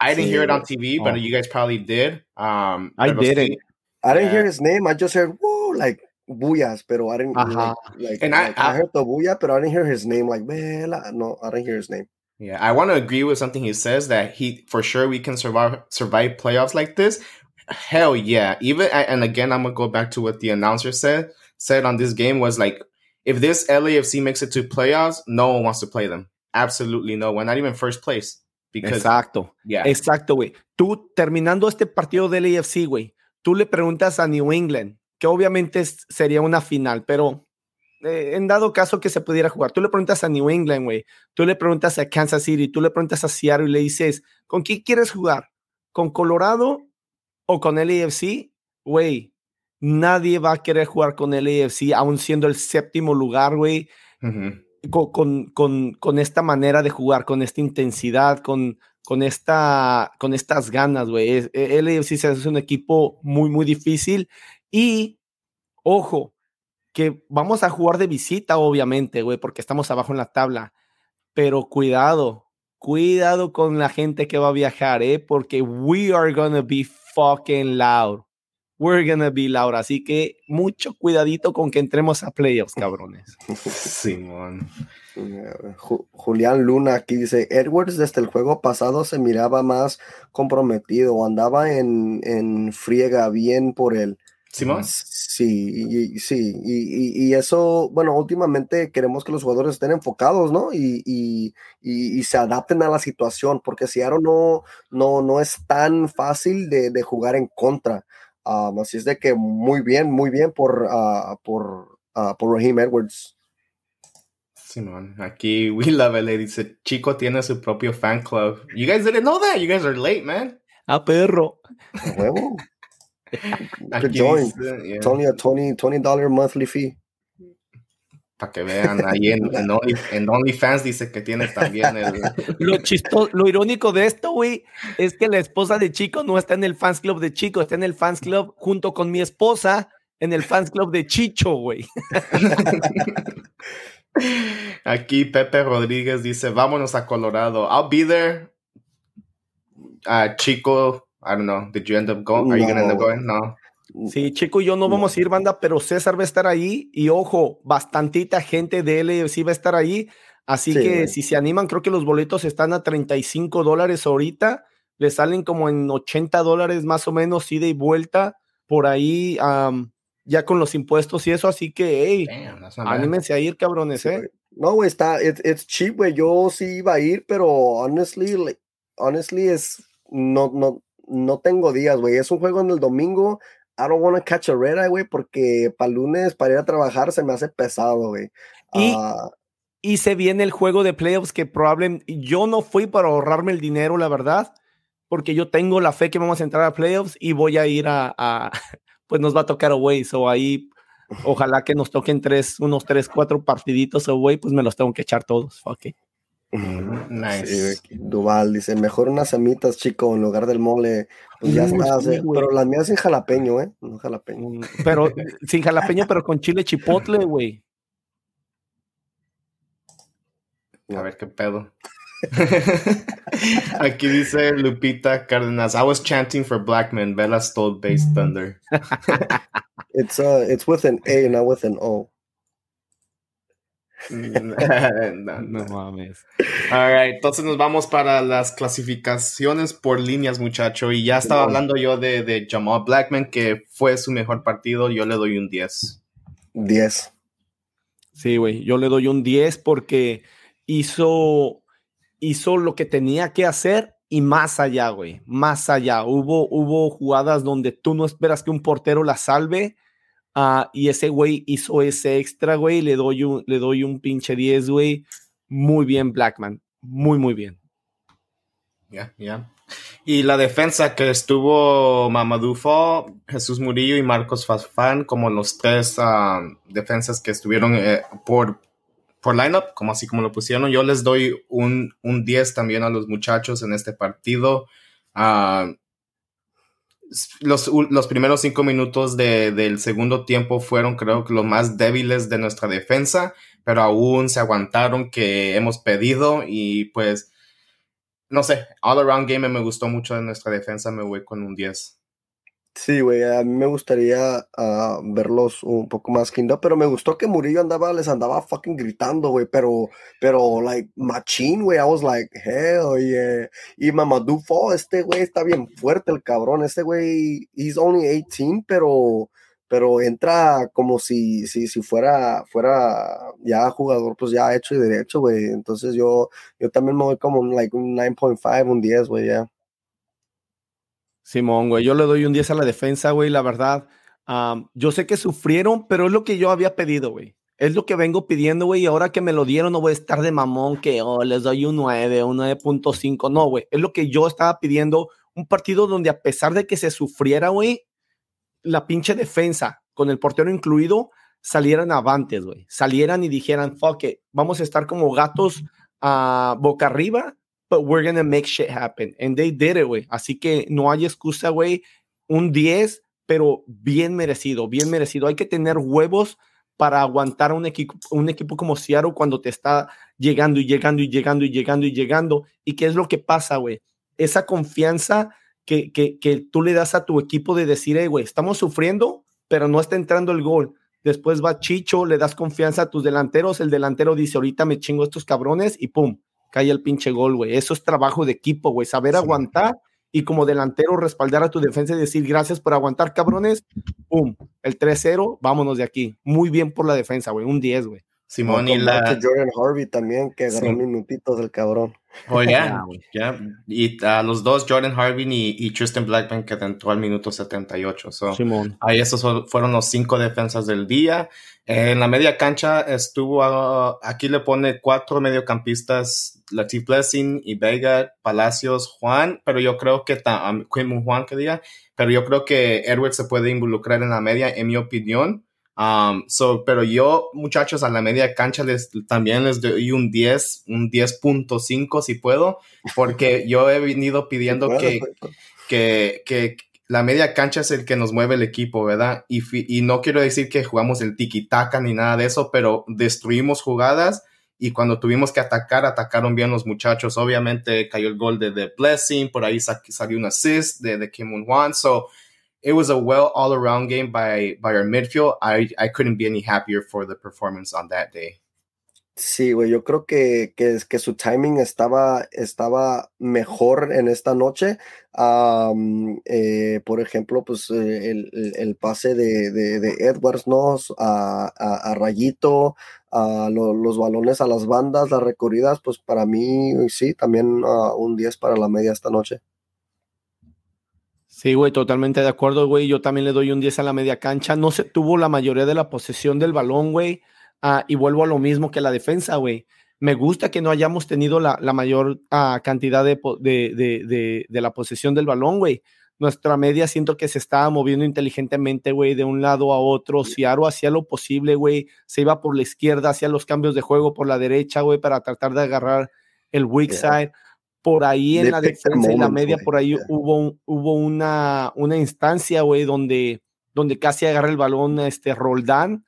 I didn't hear it on TV, oh. but you guys probably did. Um, I didn't. I didn't yeah. hear his name. I just heard woo like buyas, pero I didn't uh-huh. like, like, and like, I, I, heard the buya, but I didn't hear his name. Like Vela, no, I didn't hear his name. Yeah, I want to agree with something he says that he for sure we can survive survive playoffs like this. Hell yeah! Even and again, I'm gonna go back to what the announcer said said on this game was like, if this LAFC makes it to playoffs, no one wants to play them. Absolutely no one, not even first place. Because, Exacto. Yeah. Exacto, güey. Tú terminando este partido del AFC, güey, tú le preguntas a New England, que obviamente es, sería una final, pero eh, en dado caso que se pudiera jugar, tú le preguntas a New England, güey, tú le preguntas a Kansas City, tú le preguntas a Seattle y le dices, ¿con quién quieres jugar? ¿Con Colorado o con el AFC? Güey, nadie va a querer jugar con el AFC, aún siendo el séptimo lugar, güey. Uh -huh. con, con, con, esta manera de jugar, con esta intensidad, con, con, esta, con estas ganas, güey. El AFC es un equipo muy, muy difícil. Y, ojo, que vamos a jugar de visita, obviamente, güey, porque estamos abajo en la tabla. Pero cuidado, cuidado con la gente que va a viajar, ¿eh? Porque we are gonna be fucking loud. We're gonna be loud. Así que mucho cuidadito con que entremos a playoffs, cabrones. <laughs> Simón. Julián Luna aquí dice, Edwards desde el juego pasado se miraba más comprometido, andaba en, en friega bien por él. Simón. Sí, sí, y, eso, bueno, últimamente queremos que los jugadores estén enfocados, ¿no? Y, se adapten a la situación, porque Seattle no, no, no es tan fácil de, jugar en contra. Um, así es de que muy bien, muy bien por, uh, por, uh, por Raheem Edwards. Simón, aquí <laughs> Will Lavelle dice, Chico tiene su propio fan club. You guys didn't know that, you guys are late, man. Ah, perro. huevo. <laughs> Only a 20, $20 monthly fee. Para que vean, ahí en, en, Only, en, OnlyFans dice que tiene también el... <laughs> Lo chistoso, lo irónico de esto, güey, es que la esposa de Chico no está en el fans club de Chico, está en el fans club junto con mi esposa en el fans club de Chicho, güey. <laughs> Aquí Pepe Rodríguez dice, vámonos a Colorado. I'll be there. Uh, Chico, I don't know. Did you end up going? Are you gonna end up going? No. Sí, Chico y yo no vamos a ir, banda, pero César va a estar ahí y ojo, bastantita gente de él sí va a estar ahí. Así que si se animan, creo que los boletos están a 35 dólares ahorita. Le salen como en 80 dólares más o menos, ida y vuelta por ahí, ya con los impuestos y eso. Así que, hey, anímense a ir, cabrones, ¿eh? No, güey, está, it's, cheap, güey. Yo sí iba a ir, pero honestly, honestly, es, no, no, no tengo días, güey. Es un juego en el domingo. I don't want to catch a red eye, güey, porque para lunes, para ir a trabajar, se me hace pesado, güey. Y, uh, y se viene el juego de playoffs que probablemente yo no fui para ahorrarme el dinero, la verdad, porque yo tengo la fe que vamos a entrar a playoffs y voy a ir a, a <laughs> pues nos va a tocar away, so ahí ojalá que nos toquen tres, unos tres, cuatro partiditos away, pues me los tengo que echar todos, ok. Nice. Duval dice, mejor unas semitas, chico, en lugar del mole. Pues ya está, pero las mías sin jalapeño, ¿eh? No jalapeño. Mm, pero sin jalapeño, pero con chile chipotle, güey. A ver qué pedo. <laughs> Aquí dice Lupita Cárdenas, I was chanting for black men, Bella stole bass thunder. <laughs> it's uh it's with an A, not with an O. <laughs> no, no. mames. entonces nos vamos para las clasificaciones por líneas, muchacho. Y ya estaba hablando yo de, de Jamal Blackman, que fue su mejor partido. Yo le doy un 10. 10. Sí, güey. Yo le doy un 10 porque hizo, hizo lo que tenía que hacer y más allá, güey. Más allá. Hubo, hubo jugadas donde tú no esperas que un portero la salve Ah, y ese güey hizo ese extra, güey. Le doy un, le doy un pinche 10, güey. Muy bien, Blackman. Muy, muy bien. Ya, ya. Y la defensa que estuvo Mamadou Jesús Murillo y Marcos Fafán, como los tres ah, defensas que estuvieron eh, por, por lineup, como así como lo pusieron. Yo les doy un, un 10 también a los muchachos en este partido. Uh, los, los primeros cinco minutos de, del segundo tiempo fueron creo que los más débiles de nuestra defensa, pero aún se aguantaron que hemos pedido y pues, no sé, all around game me gustó mucho de nuestra defensa, me voy con un 10. Sí, güey, a mí me gustaría uh, verlos un poco más quinto, pero me gustó que Murillo andaba, les andaba fucking gritando, güey, pero, pero, like, machín, güey, I was like, hell yeah. Y Mamadou Fall, este güey está bien fuerte, el cabrón, este güey, he's only 18, pero, pero entra como si, si, si fuera, fuera ya jugador, pues ya hecho y derecho, güey. Entonces yo, yo también me voy como un, like, un 9.5, un 10, güey, ya. Simón, güey, yo le doy un 10 a la defensa, güey, la verdad. yo sé que sufrieron, pero es lo que yo había pedido, güey. Es lo que vengo pidiendo, güey, y ahora que me lo dieron no voy a estar de mamón que, oh, les doy un 9, un 9.5. No, güey, es lo que yo estaba pidiendo. Un partido donde a pesar de que se sufriera, güey, la pinche defensa, con el portero incluido, salieran avantes, güey. Salieran y dijeran, fuck vamos a estar como gatos a boca arriba but we're gonna make shit happen. And they did it, güey. Así que no hay excusa, güey. Un 10, pero bien merecido, bien merecido. Hay que tener huevos para aguantar un equipo, un equipo como Seattle cuando te está llegando y llegando y llegando y llegando y llegando. ¿Y qué es lo que pasa, güey? Esa confianza que, que, que, tú le das a tu equipo de decir, hey, güey, estamos sufriendo, pero no está entrando el gol. Después va Chicho, le das confianza a tus delanteros, el delantero dice, ahorita me chingo estos cabrones y pum, cae el pinche gol, güey. Eso es trabajo de equipo, güey. Saber aguantar y como delantero respaldar a tu defensa y decir gracias por aguantar, cabrones. ¡Pum! El 3-0, vámonos de aquí. Muy bien por la defensa, güey. Un 10, güey. Simón y la. Jordan Harvey también, que agarró minutitos del cabrón. Oh, ya. Y a los dos, Jordan Harvey y, Tristan Blackman, que entró al minuto 78. So, Simón. Ahí esos fueron los cinco defensas del día. En la media cancha estuvo, ah, aquí le pone cuatro mediocampistas, Latif Blessing y Vega, Palacios, Juan, pero yo creo que, um, Juan que diga, pero yo creo que Edward se puede involucrar en la media, en mi opinión. Um, so, pero yo, muchachos, a la media cancha les, también les doy un 10, un 10.5 si puedo, porque <laughs> yo he venido pidiendo que, que, que, la media cancha es el que nos mueve el equipo, ¿verdad? Y, y no quiero decir que jugamos el tiki-taka ni nada de eso, pero destruimos jugadas y cuando tuvimos que atacar, atacaron bien los muchachos. Obviamente cayó el gol de The Blessing, por ahí salió un assist de, de Kim Moon So it was a well all around game by, by our midfield. I, I couldn't be any happier for the performance on that day. Sí, güey, yo creo que, que, su timing estaba, estaba mejor en esta noche. eh, por ejemplo, pues eh, el, el, pase de, de, Edwards, ¿no? A, a, Rayito, a lo, los balones a las bandas, las recorridas, pues para mí sí, también uh, un 10 para la media esta noche. Sí, güey, totalmente de acuerdo, güey. Yo también le doy un 10 a la media cancha. No se tuvo la mayoría de la posesión del balón, güey. Ah, y vuelvo a lo mismo que la defensa, güey. Me gusta que no hayamos tenido la, mayor ah, cantidad de, de, de, la posesión del balón, güey. Nuestra media siento que se estaba moviendo inteligentemente, güey, de un lado a otro. Ciaro hacía lo posible, güey. Se iba por la izquierda, hacía los cambios de juego por la derecha, güey, para tratar de agarrar el weak side. Por ahí en la defensa y la media, por ahí hubo, hubo una, una instancia, güey, donde, donde casi agarra el balón este Roldán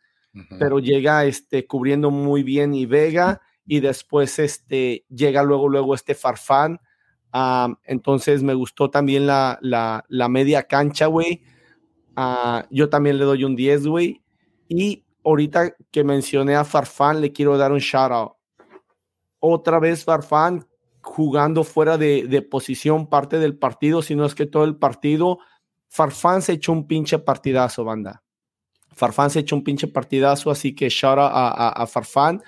pero llega este, cubriendo muy bien y Vega y después este, llega luego, luego este Farfán. entonces me gustó también la, la, la media cancha, güey. Ah, yo también le doy un 10, güey. Y ahorita que mencioné a Farfán, le quiero dar un shout out. Otra vez Farfán jugando fuera de, de posición parte del partido, si no es que todo el partido. Farfán se echó un pinche partidazo, banda. Farfán se echó un pinche partidazo, así que shout out a, Farfán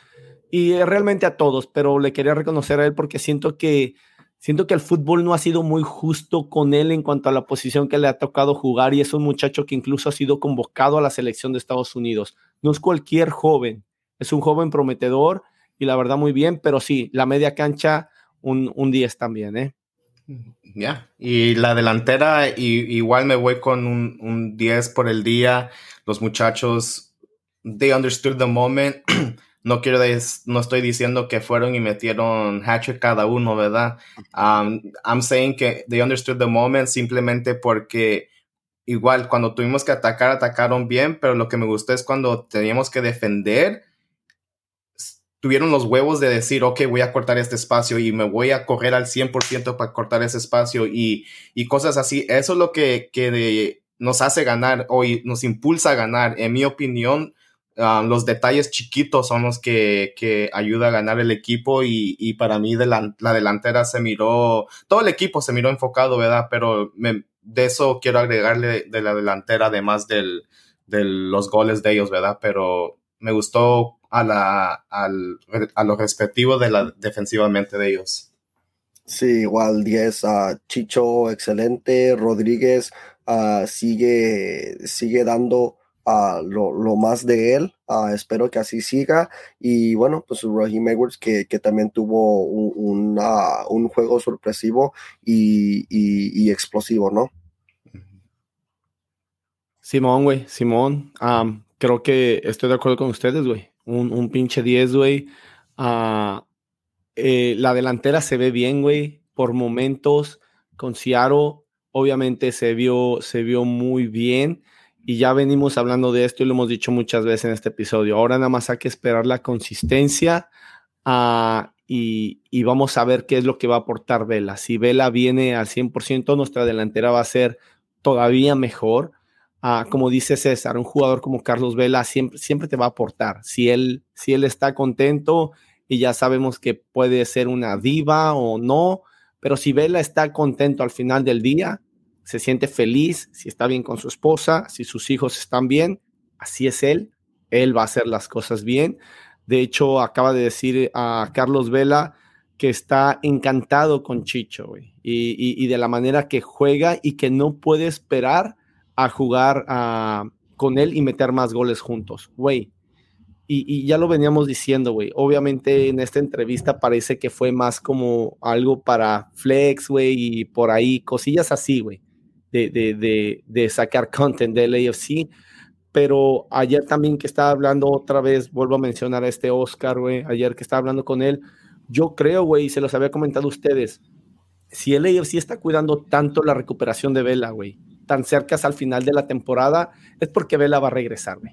y realmente a todos, pero le quería reconocer a él porque siento que siento que el fútbol no ha sido muy justo con él en cuanto a la posición que le ha tocado jugar y es un muchacho que incluso ha sido convocado a la selección de Estados Unidos. No es cualquier joven, es un joven prometedor y la verdad muy bien, pero sí, la media cancha un, un 10 también, ¿eh? Ya, y la delantera, igual me voy con un, un 10 por el día los muchachos, they understood the moment. <clears throat> no quiero, no estoy diciendo que fueron y metieron hatchet cada uno, ¿verdad? Um, I'm saying que they understood the moment simplemente porque igual cuando tuvimos que atacar, atacaron bien, pero lo que me gustó es cuando teníamos que defender, tuvieron los huevos de decir, ok, voy a cortar este espacio y me voy a correr al 100% para cortar ese espacio y, y, cosas así. Eso es lo que, que nos hace ganar o nos impulsa a ganar. En mi opinión, ah, los detalles chiquitos son los que, que ayuda a ganar el equipo y, para mí de la, delantera se miró, todo el equipo se miró enfocado, ¿verdad? Pero de eso quiero agregarle de la delantera, además del, de los goles de ellos, ¿verdad? Pero me gustó a, la, a lo respectivo de la, defensivamente de ellos. Sí, igual 10 a Chicho, excelente. Rodríguez, Ah, sigue, sigue dando uh, lo, lo, más de él. Uh, espero que así siga. Y bueno, pues Raheem Edwards que, que también tuvo un, un juego sorpresivo y, y, explosivo, ¿no? Simón, güey, Simón. creo que estoy de acuerdo con ustedes, güey. Un, un, pinche 10, güey. Eh, la delantera se ve bien, güey. Por momentos, con Ciaro obviamente se vio, se vio muy bien y ya venimos hablando de esto y lo hemos dicho muchas veces en este episodio. Ahora nada más hay que esperar la consistencia ah, y, vamos a ver qué es lo que va a aportar Vela. Si Vela viene al 100%, nuestra delantera va a ser todavía mejor. Ah, como dice César, un jugador como Carlos Vela siempre, siempre te va a aportar. Si él, si él está contento y ya sabemos que puede ser una diva o no, Pero si Vela está contento al final del día, se siente feliz, si está bien con su esposa, si sus hijos están bien, así es él, él va a hacer las cosas bien. De hecho, acaba de decir a Carlos Vela que está encantado con Chicho, güey, y, de la manera que juega y que no puede esperar a jugar con él y meter más goles juntos, güey. Y, ya lo veníamos diciendo, güey. Obviamente en esta entrevista parece que fue más como algo para flex, güey, y por ahí, cosillas así, güey, de, de, de, de, sacar content del AFC. Pero ayer también que estaba hablando otra vez, vuelvo a mencionar a este Oscar, güey, ayer que estaba hablando con él, yo creo, güey, se los había comentado a ustedes, si el AFC está cuidando tanto la recuperación de Vela, güey, tan cerca al final de la temporada, es porque Vela va a regresar, güey.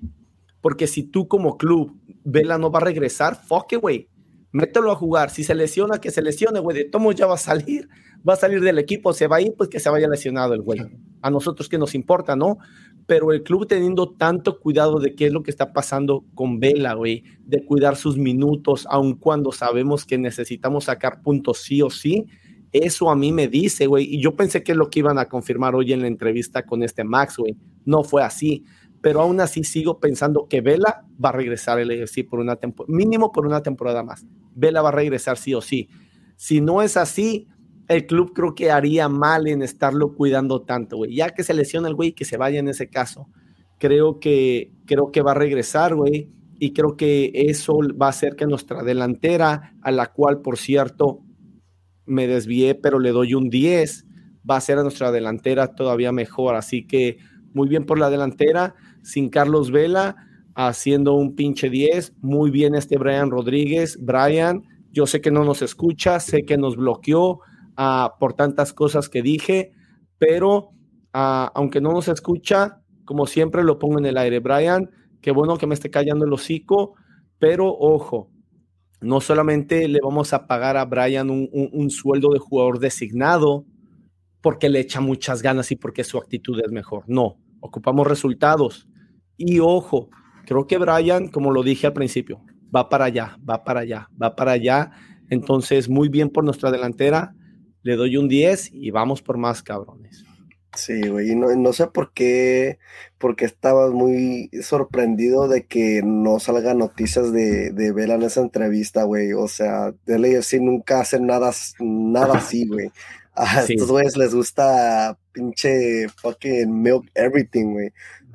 Porque si tú como club, Vela no va a regresar, fuck güey. Mételo a jugar. Si se lesiona, que se lesione, güey. De tomo ya va a salir. Va a salir del equipo. Se va a ir, pues que se vaya lesionado el güey. A nosotros que nos importa, ¿no? Pero el club teniendo tanto cuidado de qué es lo que está pasando con Vela, güey. De cuidar sus minutos, aun cuando sabemos que necesitamos sacar puntos sí o sí. Eso a mí me dice, güey. Y yo pensé que es lo que iban a confirmar hoy en la entrevista con este Max, güey. No fue así pero aún así sigo pensando que Vela va a regresar al AFC por una temporada, mínimo por una temporada más. Vela va a regresar sí o sí. Si no es así, el club creo que haría mal en estarlo cuidando tanto, güey. Ya que se lesiona el güey, que se vaya en ese caso. Creo que, creo que va a regresar, güey. Y creo que eso va a hacer que nuestra delantera, a la cual, por cierto, me desvié, pero le doy un 10, va a ser a nuestra delantera todavía mejor. Así que muy bien por la delantera sin Carlos Vela, haciendo un pinche 10. Muy bien este Brian Rodríguez. Brian, yo sé que no nos escucha, sé que nos bloqueó uh, por tantas cosas que dije, pero uh, aunque no nos escucha, como siempre lo pongo en el aire. Brian, qué bueno que me esté callando el hocico, pero ojo, no solamente le vamos a pagar a Brian un, sueldo de jugador designado porque le echa muchas ganas y porque su actitud es mejor. No, ocupamos resultados. Y ojo, creo que Brian, como lo dije al principio, va para allá, va para allá, va para allá. Entonces, muy bien por nuestra delantera. Le doy un 10 y vamos por más cabrones. Sí, güey, no, no sé por qué, porque estabas muy sorprendido de que no salgan noticias de, de Vela en esa entrevista, güey. O sea, de sí nunca hacen nada, nada <laughs> así, güey. A estos güeyes les gusta pinche fucking milk everything, güey.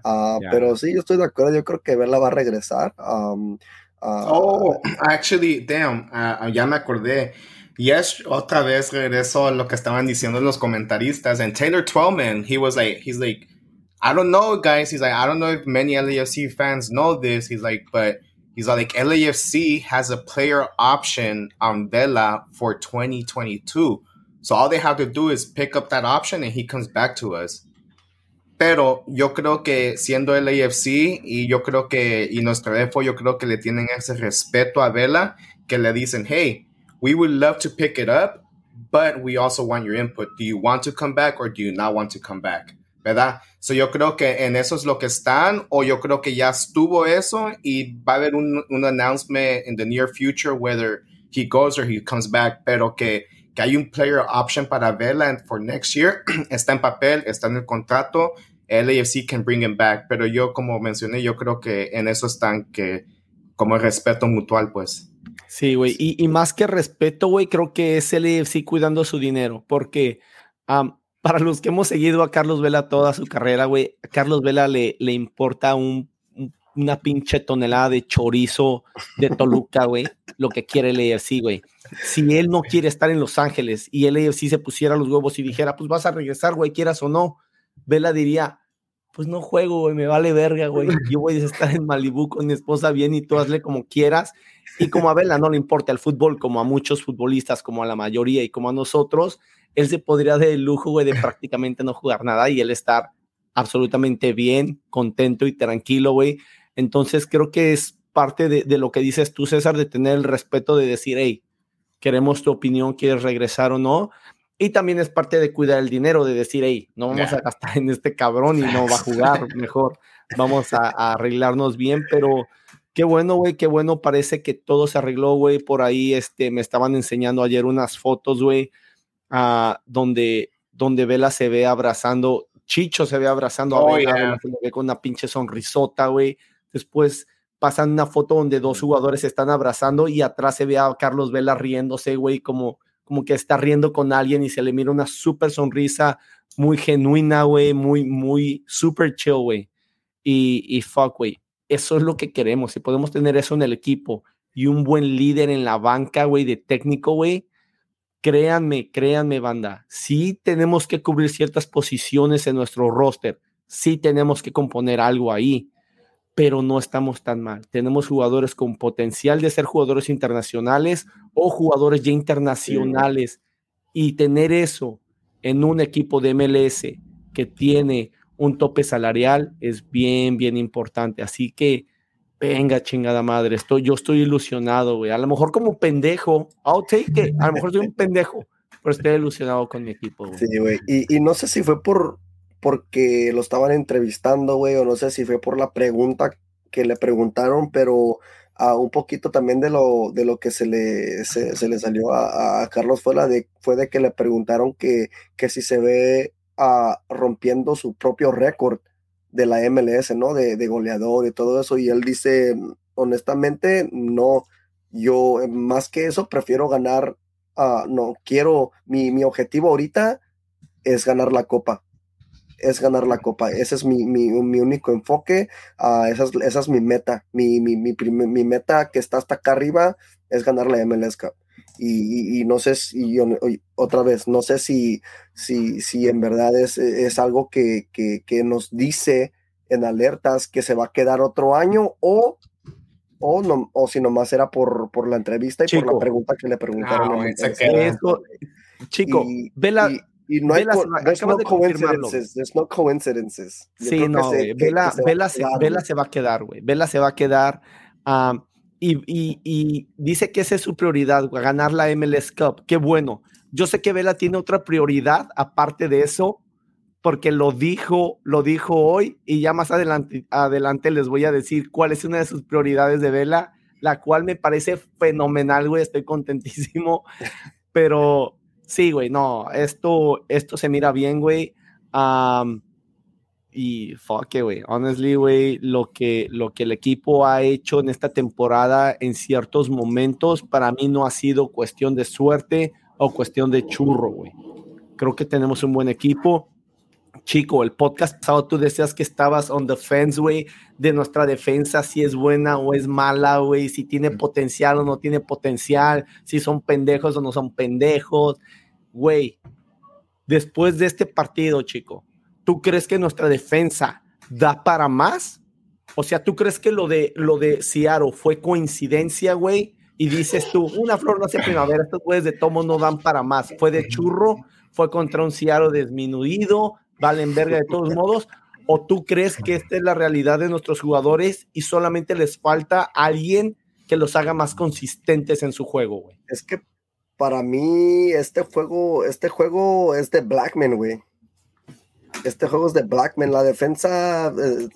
Uh, yeah. Pero sí, yo estoy de acuerdo. Yo creo que Vela va a regresar. Um, uh, oh, actually, damn, uh, ya me acordé. Yes, otra vez regreso a lo que estaban diciendo los comentaristas. And Taylor Twellman, he was like, he's like, I don't know, guys. He's like, I don't know if many LAFC fans know this. He's like, but he's like, LAFC has a player option on Vela for 2022. So all they have to do is pick up that option and he comes back to us. Pero yo creo que siendo el AFC y yo creo que, y nuestro EFO, yo creo que le tienen ese respeto a Vela, que le dicen, hey, we would love to pick it up, but we also want your input. Do you want to come back or do you not want to come back? ¿Verdad? So yo creo que en eso es lo que están, o yo creo que ya estuvo eso y va a haber un, un announcement in the near future whether he goes or he comes back, pero que, que hay un player option para Vela for next year, <clears throat> está en papel, está en el contrato, LAFC can bring him back, pero yo como mencioné, yo creo que en eso están que como respeto mutual, pues. Sí, güey, y, y, más que respeto, güey, creo que es LAFC cuidando su dinero, porque um, para los que hemos seguido a Carlos Vela toda su carrera, güey, a Carlos Vela le, le importa un, un, una pinche tonelada de chorizo de Toluca, güey, lo que quiere el AFC, güey. Si él no quiere estar en Los Ángeles y el AFC se pusiera los huevos y dijera, pues vas a regresar, güey, quieras o no, Vela diría, pues no juego, güey, me vale verga, güey. <laughs> Yo voy a estar en Malibú con mi esposa bien y tú hazle como quieras. Y como a Vela no le importa el fútbol, como a muchos futbolistas, como a la mayoría y como a nosotros, él se podría el lujo, güey, de prácticamente no jugar nada y él estar absolutamente bien, contento y tranquilo, güey. Entonces creo que es parte de, de, lo que dices tú, César, de tener el respeto de decir, hey, queremos tu opinión, quieres regresar o no. Y también es parte de cuidar el dinero, de decir, hey, no vamos yeah. a gastar en este cabrón y no va a jugar, mejor vamos a, a arreglarnos bien, pero qué bueno, güey, qué bueno, parece que todo se arregló, güey, por ahí este, me estaban enseñando ayer unas fotos, güey, ah, donde, donde Vela se ve abrazando, Chicho se ve abrazando a Oh, Vela, yeah. Se ve con una pinche sonrisota, güey. Después pasan una foto donde dos jugadores se están abrazando y atrás se ve a Carlos Vela riéndose, güey, como, como que está riendo con alguien y se le mira una súper sonrisa muy genuina, güey, muy, muy super chill, güey. Y, y fuck, güey, eso es lo que queremos. Si podemos tener eso en el equipo y un buen líder en la banca, güey, de técnico, güey, créanme, créanme, banda, sí tenemos que cubrir ciertas posiciones en nuestro roster, sí tenemos que componer algo ahí, pero no estamos tan mal. Tenemos jugadores con potencial de ser jugadores internacionales o jugadores ya internacionales y tener eso en un equipo de MLS que tiene un tope salarial es bien, bien importante. Así que, venga, chingada madre, estoy, yo estoy ilusionado, güey. A lo mejor como pendejo, I'll take it. A lo mejor soy un <laughs> pendejo, pero estoy ilusionado con mi equipo, güey. Sí, güey. Y, y no sé si fue por porque lo estaban entrevistando, güey, o no sé si fue por la pregunta que le preguntaron, pero a un poquito también de lo, de lo que se le, se, le salió a, a Carlos fue, la de, fue de que le preguntaron que, que si se ve ah, rompiendo su propio récord de la MLS, ¿no? De, de goleador y todo eso, y él dice, honestamente, no, yo más que eso prefiero ganar, ah, no, quiero, mi, mi objetivo ahorita es ganar la copa es ganar la copa. Ese es mi, mi, mi único enfoque. ah, esa, es, esa es mi meta. Mi, mi, mi, prim- mi meta que está hasta acá arriba es ganar la MLS Cup. Y, y- y no sé si, yo- y otra vez, no sé si, si, si en verdad es, es algo que, que, que nos dice en alertas que se va a quedar otro año o, o, no, o si nomás era por, por la entrevista y por la pregunta que le preguntaron. No. Eso, chico, y, vela, y- y no hay Vela va- there's no de coincidences, there's no coincidences. Yo Sí, no, se- Vela, se va a Vela, se, quedar, Vela güey. se va a quedar, güey. Vela se va a quedar. am, y, y- y dice que esa es su prioridad, güey, ganar la MLS Cup. Qué bueno. Yo sé que Vela tiene otra prioridad aparte de eso, porque lo dijo, lo dijo hoy y ya más adelante, adelante les voy a decir cuál es una de sus prioridades de Vela, la cual me parece fenomenal, güey. Estoy contentísimo, pero sí, güey, no, esto, esto se mira bien, güey. Y fuck güey. Honestly, güey, lo que, lo que el equipo ha hecho en esta temporada en ciertos momentos, para mí no ha sido cuestión de suerte o cuestión de churro, güey. Creo que tenemos un buen equipo. Chico, el podcast pasado tú decías que estabas on the fence, güey, de nuestra defensa, si es buena o es mala, güey, si tiene potencial o no tiene potencial, si son pendejos o no son pendejos. Güey, después de este partido, chico, ¿tú crees que nuestra defensa da para más? O sea, ¿tú crees que lo de, lo de Seattle fue coincidencia, güey? Y dices tú, una flor no hace primavera, estos güeyes de tomo no dan para más. Fue de churro, fue contra un Seattle disminuido, valen verga de todos modos. ¿O tú crees que esta es la realidad de nuestros jugadores y solamente les falta alguien que los haga más consistentes en su juego, güey? Es que para mí este juego, este juego es de Blackman, güey. Este juego es de Blackman. La defensa, eh,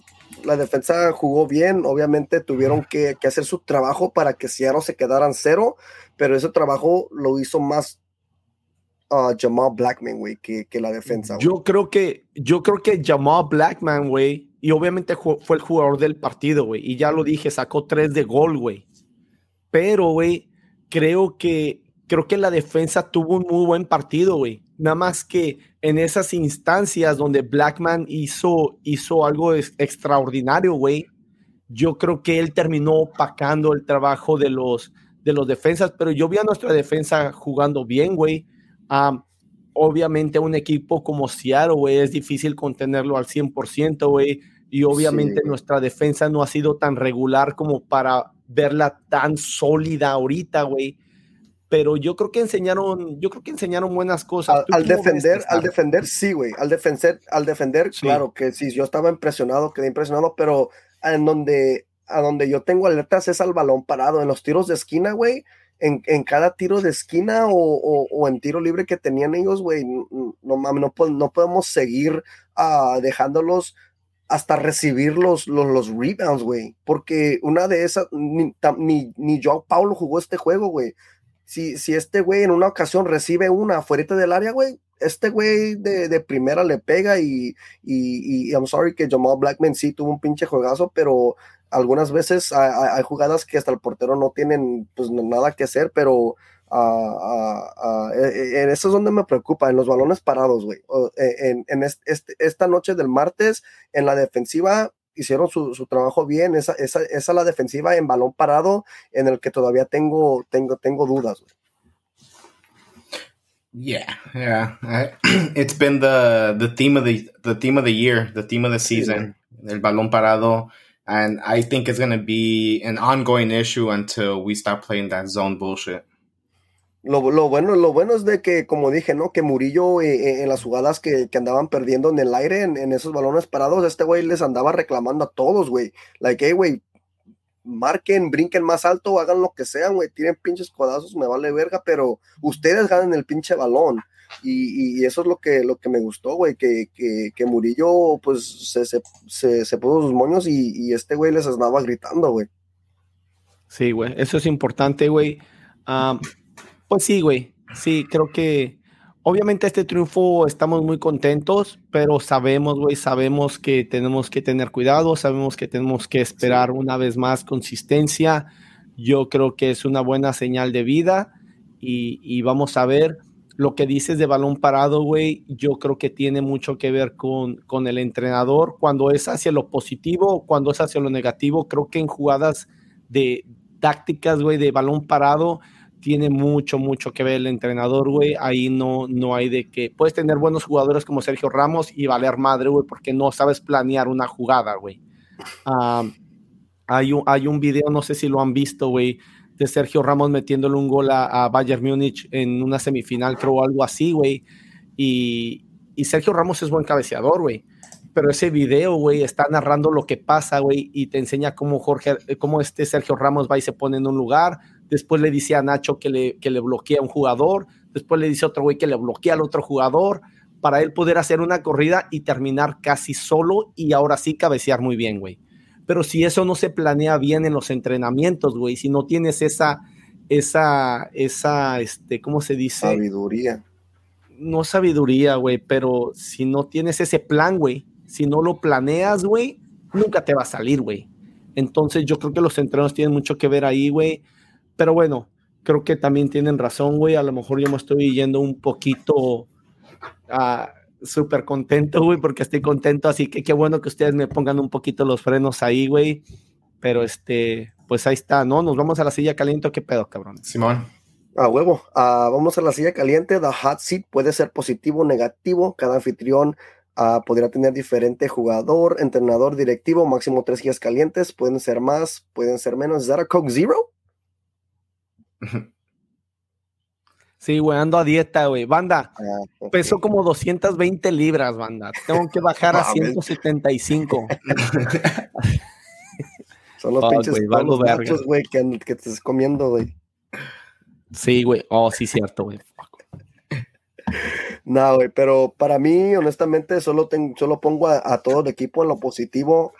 la defensa jugó bien. Obviamente tuvieron que, hacer su trabajo para que Seattle se quedaran cero, pero ese trabajo lo hizo más ah, Jamal Blackman, güey, que, que la defensa. Yo creo que, yo creo que Jamal Blackman, güey, y obviamente fue el jugador del partido, güey, y ya lo dije, sacó tres de gol, güey. Pero, güey, creo que, creo que la defensa tuvo un muy buen partido, güey. Nada más que en esas instancias donde Blackman hizo, hizo algo extraordinario, güey, yo creo que él terminó opacando el trabajo de los, de los defensas, pero yo vi a nuestra defensa jugando bien, güey. Am, obviamente un equipo como Seattle, güey, es difícil contenerlo al 100%, güey. Y obviamente nuestra defensa no ha sido tan regular como para verla tan sólida ahorita, güey. Pero yo creo que enseñaron, yo creo que enseñaron buenas cosas. Al, ¿Tú al cómo ves, defender, al defender, sí, güey. Al defender, al defender, Sí. claro que sí, yo estaba impresionado, quedé impresionado, pero en donde, a donde yo tengo alertas es al balón parado, en los tiros de esquina, güey. En, en cada tiro de esquina o, o- en tiro libre que tenían ellos, güey, no mames, no, no podemos seguir ah, dejándolos hasta recibir los, los, los rebounds, güey. Porque una de esas, ni, ni, ni Joao Paulo jugó este juego, güey. si, si este güey en una ocasión recibe una afuera del área, güey, este güey de, de, primera le pega y, y, y, I'm sorry que Jamal Blackman sí tuvo un pinche juegazo, pero algunas veces hay, jugadas que hasta el portero no tienen pues nada que hacer, pero en eso es donde me preocupa, en los balones parados, güey. En, en este, esta noche del martes, en la defensiva, hicieron su, su trabajo bien. Esa, esa, esa, la defensiva en balón parado, en el que todavía tengo, tengo, tengo dudas, güey. Yeah, yeah. <clears throat> it's been the the theme of the the theme of the year, the theme of the season. El balón parado. And I think it's going to be an ongoing issue until we stop playing that zone bullshit. Lo, lo, bueno, lo bueno es de que, como dije, ¿no? Que Murillo eh, eh, en las jugadas que, que, andaban perdiendo en el aire, en, en esos balones parados, este güey les andaba reclamando a todos, güey. Like, hey, güey, marquen, brinquen más alto, hagan lo que sean, güey, tienen pinches codazos, me vale verga, pero ustedes ganan el pinche balón. Y, y, eso es lo que, lo que me gustó, güey, que, que, que, Murillo, pues, se, se, se, se puso sus moños y, y este güey les andaba gritando, güey. Sí, güey, eso es importante, güey. Um, pues sí, güey, sí, creo que obviamente este triunfo estamos muy contentos, pero sabemos, güey, sabemos que tenemos que tener cuidado, sabemos que tenemos que esperar una vez más consistencia. Yo creo que es una buena señal de vida y, y vamos a ver lo que dices de balón parado, güey, yo creo que tiene mucho que ver con, con el entrenador. Cuando es hacia lo positivo, cuando es hacia lo negativo, creo que en jugadas de tácticas, güey, de balón parado, tiene mucho, mucho que ver el entrenador, güey. Ahí no, no hay de que puedes tener buenos jugadores como Sergio Ramos y valer madre, güey, porque no sabes planear una jugada, güey. hay, un, hay un video, no sé si lo han visto, güey, Sergio Ramos metiéndole un gol a, Bayern Múnich en una semifinal, creo, algo así, güey. Y, Sergio Ramos es buen cabeceador, güey pero ese video, güey, está narrando lo que pasa, güey, y te enseña cómo Jorge, cómo este Sergio Ramos va y se pone en un lugar, después le dice a Nacho que le, que le bloquea a un jugador, después le dice a otro güey que le bloquea al otro jugador, para él poder hacer una corrida y terminar casi solo y ahora sí cabecear muy bien, güey. Pero si eso no se planea bien en los entrenamientos, güey, si no tienes esa, esa, esa, este, ¿cómo se dice? Sabiduría. No sabiduría, güey, pero si no tienes ese plan, güey, si no lo planeas, güey, nunca te va a salir, güey. Entonces yo creo que los entrenos tienen mucho que ver ahí, güey. Pero bueno, creo que también tienen razón, güey. A lo mejor yo me estoy yendo un poquito uh, súper contento, güey, porque estoy contento. Así que qué bueno que ustedes me pongan un poquito los frenos ahí, güey. Pero este, pues ahí está, ¿no? Nos vamos a la silla caliente, ¿qué pedo, cabrón? Simón. A huevo, uh, vamos a la silla caliente. The hot seat puede ser positivo o negativo. Cada anfitrión uh, podría tener diferente jugador, entrenador, directivo, máximo tres sillas calientes. Pueden ser más, pueden ser menos. ¿Es that a Coke Zero? <laughs> Sí, güey, ando a dieta, güey. Banda, ah, peso como 220 libras, banda. Tengo que bajar a 175. <laughs> Son los pinches güey, güey, que, que, te estás comiendo, güey. Sí, güey. Oh, sí, cierto, güey. <laughs> No, güey, pero para mí, honestamente, solo, solo pongo a, todo el equipo en lo positivo.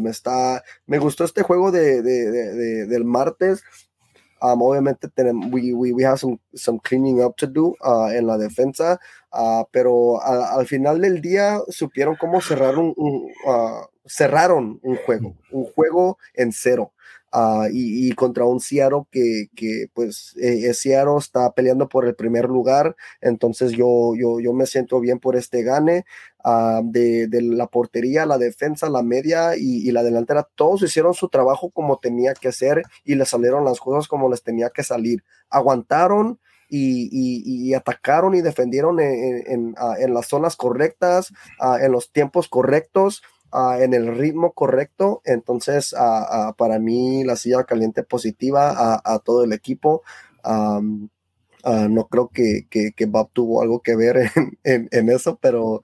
me, está, me gustó este juego de, del martes. Obviamente tenemos, we, we, we have some, some, cleaning up to do uh, en la defensa, uh, pero al final del día supieron cómo cerrar un, uh, cerraron un juego, un juego en cero. Ah, y, contra un Seattle que, pues eh, Seattle está peleando por el primer lugar, entonces yo, yo, yo me siento bien por este gane ah, de, de, la portería, la defensa, la media y, la delantera, todos hicieron su trabajo como tenía que ser y les salieron las cosas como les tenía que salir, aguantaron. Y, atacaron y defendieron en, en, ah, en las zonas correctas, en los tiempos correctos, Ah, en el ritmo correcto. Entonces, ah, ah, para mí, la silla caliente positiva a, todo el equipo. no creo que, que, que, Bob tuvo algo que ver <laughs> en, eso, pero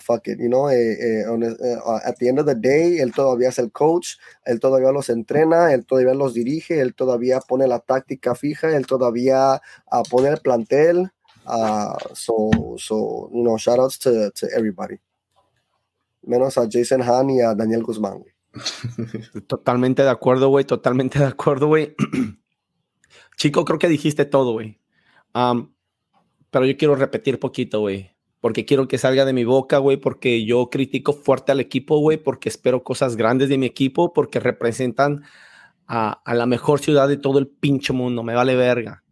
fuck it, you know, eh, eh, eh, at the end of the day, él todavía es el coach, él todavía los entrena, él todavía los dirige, él todavía pone la táctica fija, él todavía pone el plantel. so, so, you know, shout outs to everybody menos a Jason Hahn y a Daniel Guzmán. <laughs> Totalmente de acuerdo, güey, totalmente de acuerdo, güey. <clears throat> Chico, creo que dijiste todo, güey. pero yo quiero repetir poquito, güey. Porque quiero que salga de mi boca, güey. Porque yo critico fuerte al equipo, güey. Porque espero cosas grandes de mi equipo. Porque representan a, la mejor ciudad de todo el pinche mundo. Me vale verga.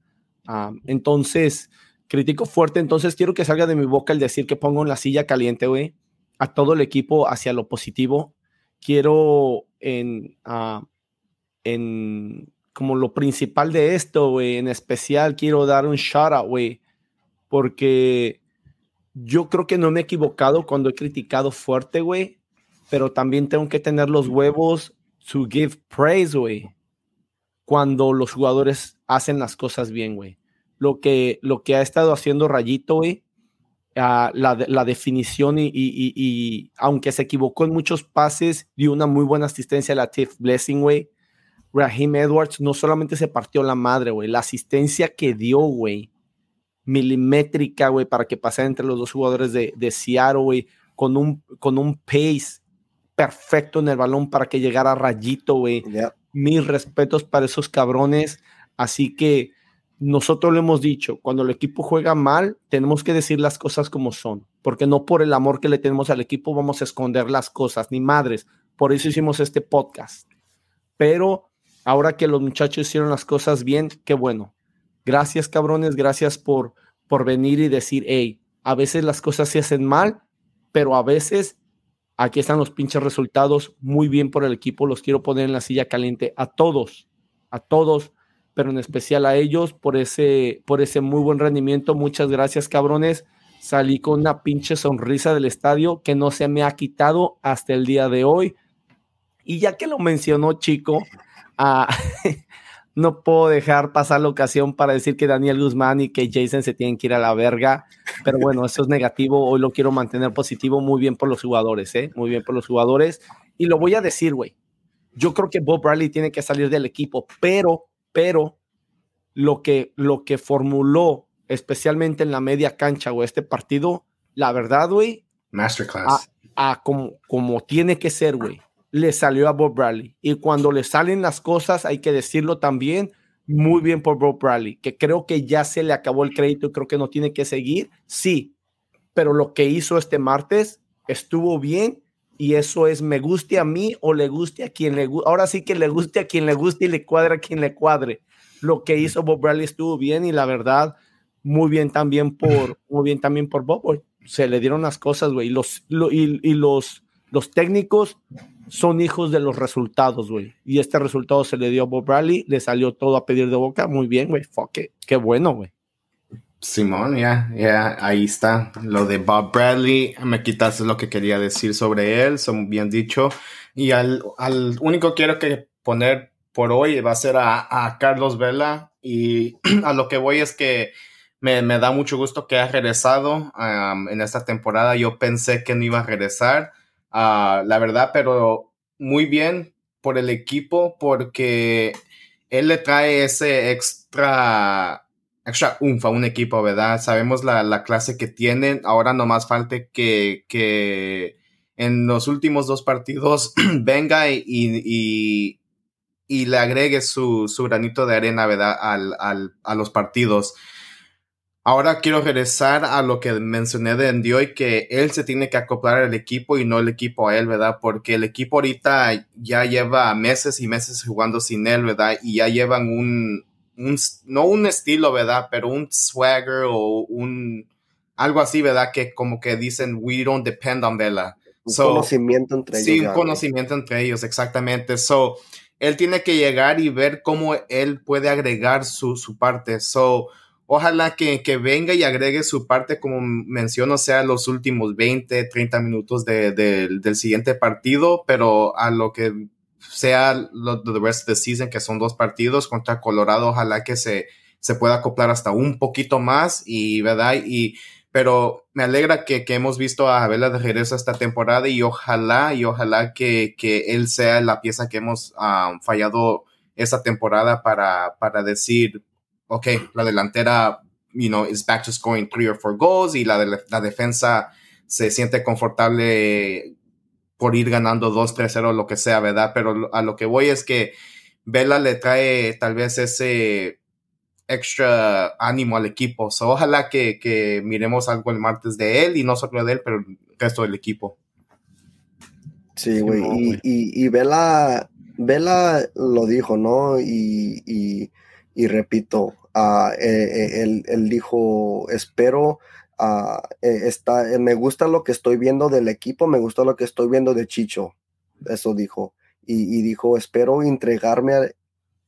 entonces, critico fuerte. Entonces, quiero que salga de mi boca el decir que pongo en la silla caliente, güey. A todo el equipo hacia lo positivo. Quiero en, en como lo principal de esto, güey, en especial quiero dar un shout out, güey, porque yo creo que no me he equivocado cuando he criticado fuerte, güey, pero también tengo que tener los huevos to give praise, güey, cuando los jugadores hacen las cosas bien, güey. Lo que, lo que ha estado haciendo Rayito, güey, uh, la, la, definición y, y, y, aunque se equivocó en muchos pases, dio una muy buena asistencia a la Tiff Blessing, güey Raheem Edwards no solamente se partió la madre, güey, la asistencia que dio, güey, milimétrica, güey, para que pasara entre los dos jugadores de, de Seattle, güey, con un, con un pace perfecto en el balón para que llegara rayito, güey. Mis respetos para esos cabrones. Así que nosotros lo hemos dicho, cuando el equipo juega mal, tenemos que decir las cosas como son, porque no por el amor que le tenemos al equipo vamos a esconder las cosas, ni madres. Por eso hicimos este podcast. Pero ahora que los muchachos hicieron las cosas bien, qué bueno. Gracias, cabrones, gracias por, por venir y decir, hey, a veces las cosas se hacen mal, pero a veces aquí están los pinches resultados, muy bien por el equipo, los quiero poner en la silla caliente a todos, a todos, pero en especial a ellos por ese, por ese muy buen rendimiento. Muchas gracias, cabrones. Salí con una pinche sonrisa del estadio que no se me ha quitado hasta el día de hoy. Y ya que lo mencionó Chico, Ah, <laughs> no puedo dejar pasar la ocasión para decir que Daniel Guzmán y que Jason se tienen que ir a la verga. Pero bueno, eso es negativo. Hoy lo quiero mantener positivo. Muy bien por los jugadores, ¿eh? Muy bien por los jugadores. Y lo voy a decir, güey. Yo creo que Bob Bradley tiene que salir del equipo, pero, pero, lo que, lo que formuló, especialmente en la media cancha, o este partido, la verdad, güey. Masterclass. A, como, como tiene que ser, güey le salió a Bob Bradley. Y cuando le salen las cosas, hay que decirlo también, muy bien por Bob Bradley, que creo que ya se le acabó el crédito y creo que no tiene que seguir, sí, pero lo que hizo este martes estuvo bien y eso es me guste a mí o le guste a quien le guste. Ahora sí que le guste a quien le guste y le cuadre a quien le cuadre. Lo que hizo Bob Bradley estuvo bien y la verdad, muy bien también por, <laughs> muy bien también por Bob. Se le dieron las cosas, güey. Los, y, y los, los técnicos son hijos de los resultados, güey. Y este resultado se le dio a Bob Bradley, le salió todo a pedir de boca. Muy bien, güey. Fuck it. Qué bueno, güey. Simón, ya, ya, ahí está. Lo de Bob Bradley, me quitaste lo que quería decir sobre él, son bien dicho. Y al, al único quiero que poner por hoy va a ser a, Carlos Vela. Y <clears throat> a lo que voy es que me, da mucho gusto que ha regresado en esta temporada. Yo pensé que no iba a regresar Ah, la verdad, pero muy bien por el equipo porque él le trae ese extra, extra a un equipo, ¿verdad? Sabemos la, clase que tienen, ahora nomás falta que, que en los últimos dos partidos <clears throat> venga y, y, y, le agregue su, su, granito de arena, ¿verdad? Al, al, a los partidos. Ahora quiero regresar a lo que mencioné de Endioy, que él se tiene que acoplar al equipo y no el equipo a él, ¿verdad? Porque el equipo ahorita ya lleva meses y meses jugando sin él, ¿verdad? Y ya llevan un, no un estilo, ¿verdad? Pero un swagger o un, algo así, ¿verdad? Que como que dicen, we don't depend on Vela. Un conocimiento entre ellos. Sí, un conocimiento entre ellos, exactamente. So, él tiene que llegar y ver cómo él puede agregar su, su parte. So, Ojalá que, venga y agregue su parte, como menciono, sea los últimos 20, 30 minutos del siguiente partido, pero a lo que sea lo the rest of the season, que son dos partidos contra Colorado, ojalá que se, se pueda acoplar hasta un poquito más y, ¿verdad? Y, pero me alegra que, hemos visto a Vela de regreso esta temporada y ojalá, y ojalá que, él sea la pieza que hemos ah, fallado esta temporada para, para decir, ok, la delantera, you know, is back to scoring three or four goals y la, la defensa se siente confortable por ir ganando 2-3-0, lo que sea, ¿verdad? Pero a lo que voy es que Vela le trae tal vez ese, extra ánimo al equipo. ojalá que, miremos algo el martes de él y no solo de él, pero el resto del equipo. Sí, güey. y, y, Vela, Vela lo dijo, ¿no? Y, repito, uh, él, dijo, espero, uh, está, me gusta lo que estoy viendo del equipo, me gusta lo que estoy viendo de Chicho. Eso dijo. Y, dijo, espero entregarme,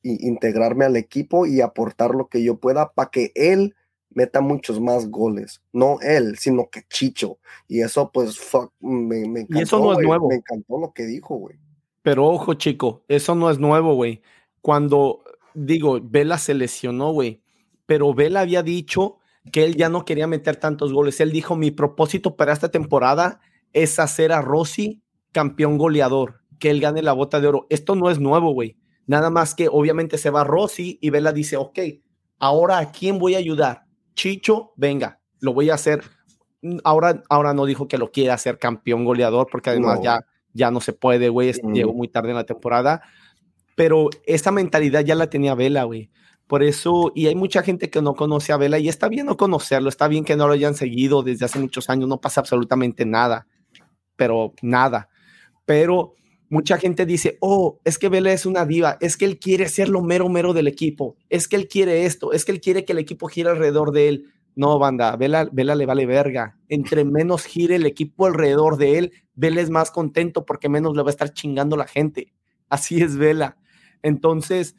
integrarme al equipo y aportar lo que yo pueda para que él meta muchos más goles. No él, sino que Chicho. Y eso, pues, fuck, me, encantó. Y eso no es nuevo. Me encantó lo que dijo, güey. Pero ojo, chico, eso no es nuevo, güey. Cuando, digo, Vela se lesionó, güey. Pero Vela había dicho que él ya no quería meter tantos goles. Él dijo, mi propósito para esta temporada es hacer a Rossi campeón goleador, que él gane la bota de oro. Esto no es nuevo, güey. Nada más que obviamente se va Rossi y Vela dice, ok, ahora a quién voy a ayudar. Chicho, venga, lo voy a hacer. Ahora, ahora no dijo que lo quiere hacer campeón goleador, porque además ya, ya no se puede, güey. Llegó muy tarde en la temporada. Pero esa mentalidad ya la tenía Vela, güey. Por eso, y hay mucha gente que no conoce a Vela y está bien no conocerlo, está bien que no lo hayan seguido desde hace muchos años, no pasa absolutamente nada, pero nada. Pero mucha gente dice, oh, es que Vela es una diva, es que él quiere ser lo mero mero del equipo, es que él quiere esto, es que él quiere que el equipo gire alrededor de él. No, banda, Vela, Vela le vale verga. Entre menos gire el equipo alrededor de él, Vela es más contento porque menos le va a estar chingando la gente. Así es Vela. Entonces,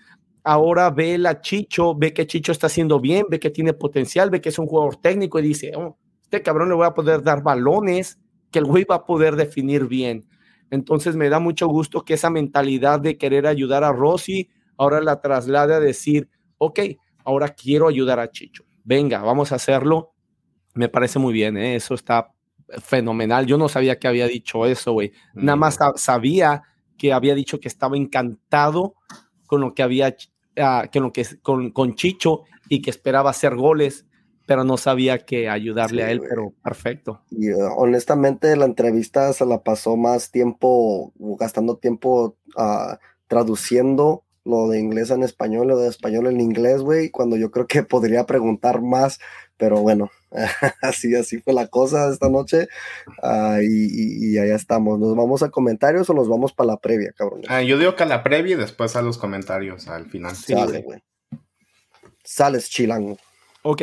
ahora ve a Chicho, ve que Chicho está haciendo bien, ve que tiene potencial, ve que es un jugador técnico y dice, oh, este cabrón le voy a poder dar balones, que el güey va a poder definir bien. Entonces me da mucho gusto que esa mentalidad de querer ayudar a Rossi ahora la traslade a decir, ok, ahora quiero ayudar a Chicho. Venga, vamos a hacerlo. Me parece muy bien, ¿eh? eso está fenomenal. Yo no sabía que había dicho eso, güey. Nada más sabía que había dicho que estaba encantado con lo que había, uh, lo que, con, con Chicho y que esperaba hacer goles pero no sabía que ayudarle a él, pero perfecto. Y uh, honestamente la entrevista se la pasó más tiempo, gastando tiempo uh, traduciendo lo de inglés en español, lo de español en inglés, güey, cuando yo creo que podría preguntar más, pero bueno, <laughs> así, así fue la cosa esta noche uh, y, y, allá estamos. ¿Nos vamos a comentarios o nos vamos para la previa, cabrón? yo digo que a la previa y después a los comentarios al final. Sale, güey. Sales chilango. Ok,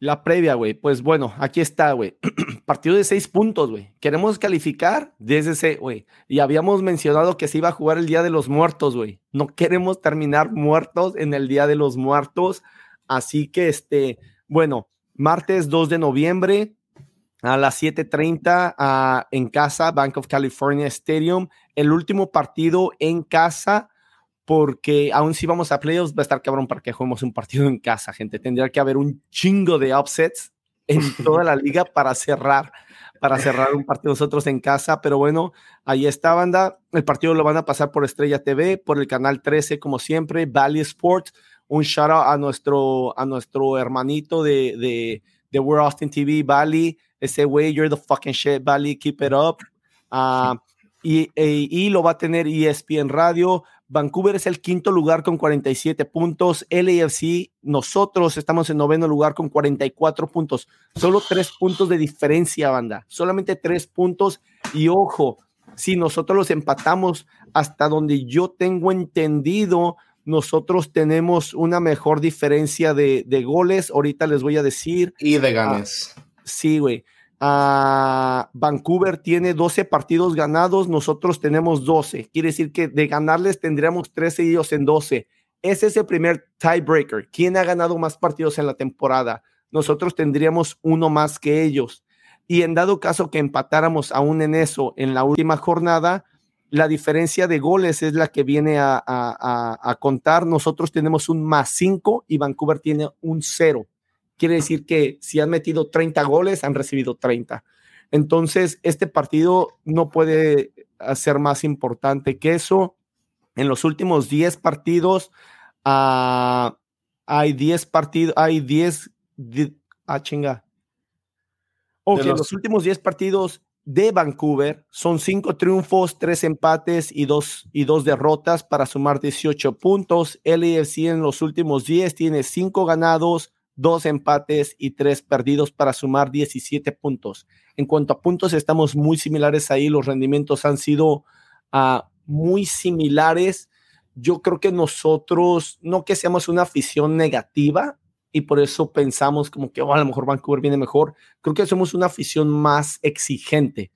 la previa, güey. Pues bueno, aquí está, güey. <clears throat> Partido de seis puntos, güey. Queremos calificar desde ese, güey. Y habíamos mencionado que se iba a jugar el Día de los Muertos, güey. No queremos terminar muertos en el Día de los Muertos. Así que, este, bueno, martes 2 de noviembre a las 7:30 uh, en casa, Bank of California Stadium. El último partido en casa porque aún si vamos a playoffs va a estar cabrón para que juguemos un partido en casa, gente. Tendría que haber un chingo de upsets en <laughs> toda la liga para cerrar, para cerrar un partido nosotros en casa, pero bueno, ahí está banda. El partido lo van a pasar por Estrella TV, por el canal 13 como siempre, Valley Sports. Un shout out a nuestro a nuestro hermanito de de, de We're Austin TV, Valley. Ese way, you're the fucking shit, Valley, keep it up. Uh, y, y, y, lo va a tener ESPN Radio, Vancouver es el quinto lugar con 47 puntos. LAFC, nosotros estamos en noveno lugar con 44 puntos. Solo tres puntos de diferencia, banda. Solamente tres puntos. Y ojo, si nosotros los empatamos hasta donde yo tengo entendido, nosotros tenemos una mejor diferencia de, goles. Ahorita les voy a decir. Y de ganes. sí, güey. Uh, Vancouver tiene 12 partidos ganados, nosotros tenemos 12. Quiere decir que de ganarles tendríamos 13 y ellos en 12. Ese es el primer tiebreaker. ¿Quién ha ganado más partidos en la temporada? Nosotros tendríamos uno más que ellos. Y en dado caso que empatáramos aún en eso en la última jornada, la diferencia de goles es la que viene a, a, a contar. Nosotros tenemos un más 5 y Vancouver tiene un 0 quiere decir que si han metido 30 goles, han recibido 30. Entonces, este partido no puede ser más importante que eso. En los últimos 10 partidos, uh, hay 10 partidos, hay 10, ah, chinga. Ok, en los últimos 10 partidos, de Vancouver. Son cinco triunfos, tres empates y dos, y dos derrotas para sumar 18 puntos. LAFC en los últimos 10 tiene cinco ganados, dos empates y tres perdidos para sumar 17 puntos. En cuanto a puntos, estamos muy similares ahí. Los rendimientos han sido uh, muy similares. Yo creo que nosotros, no que seamos una afición negativa, y por eso pensamos como que oh, a lo mejor Vancouver viene mejor. Creo que somos una afición más exigente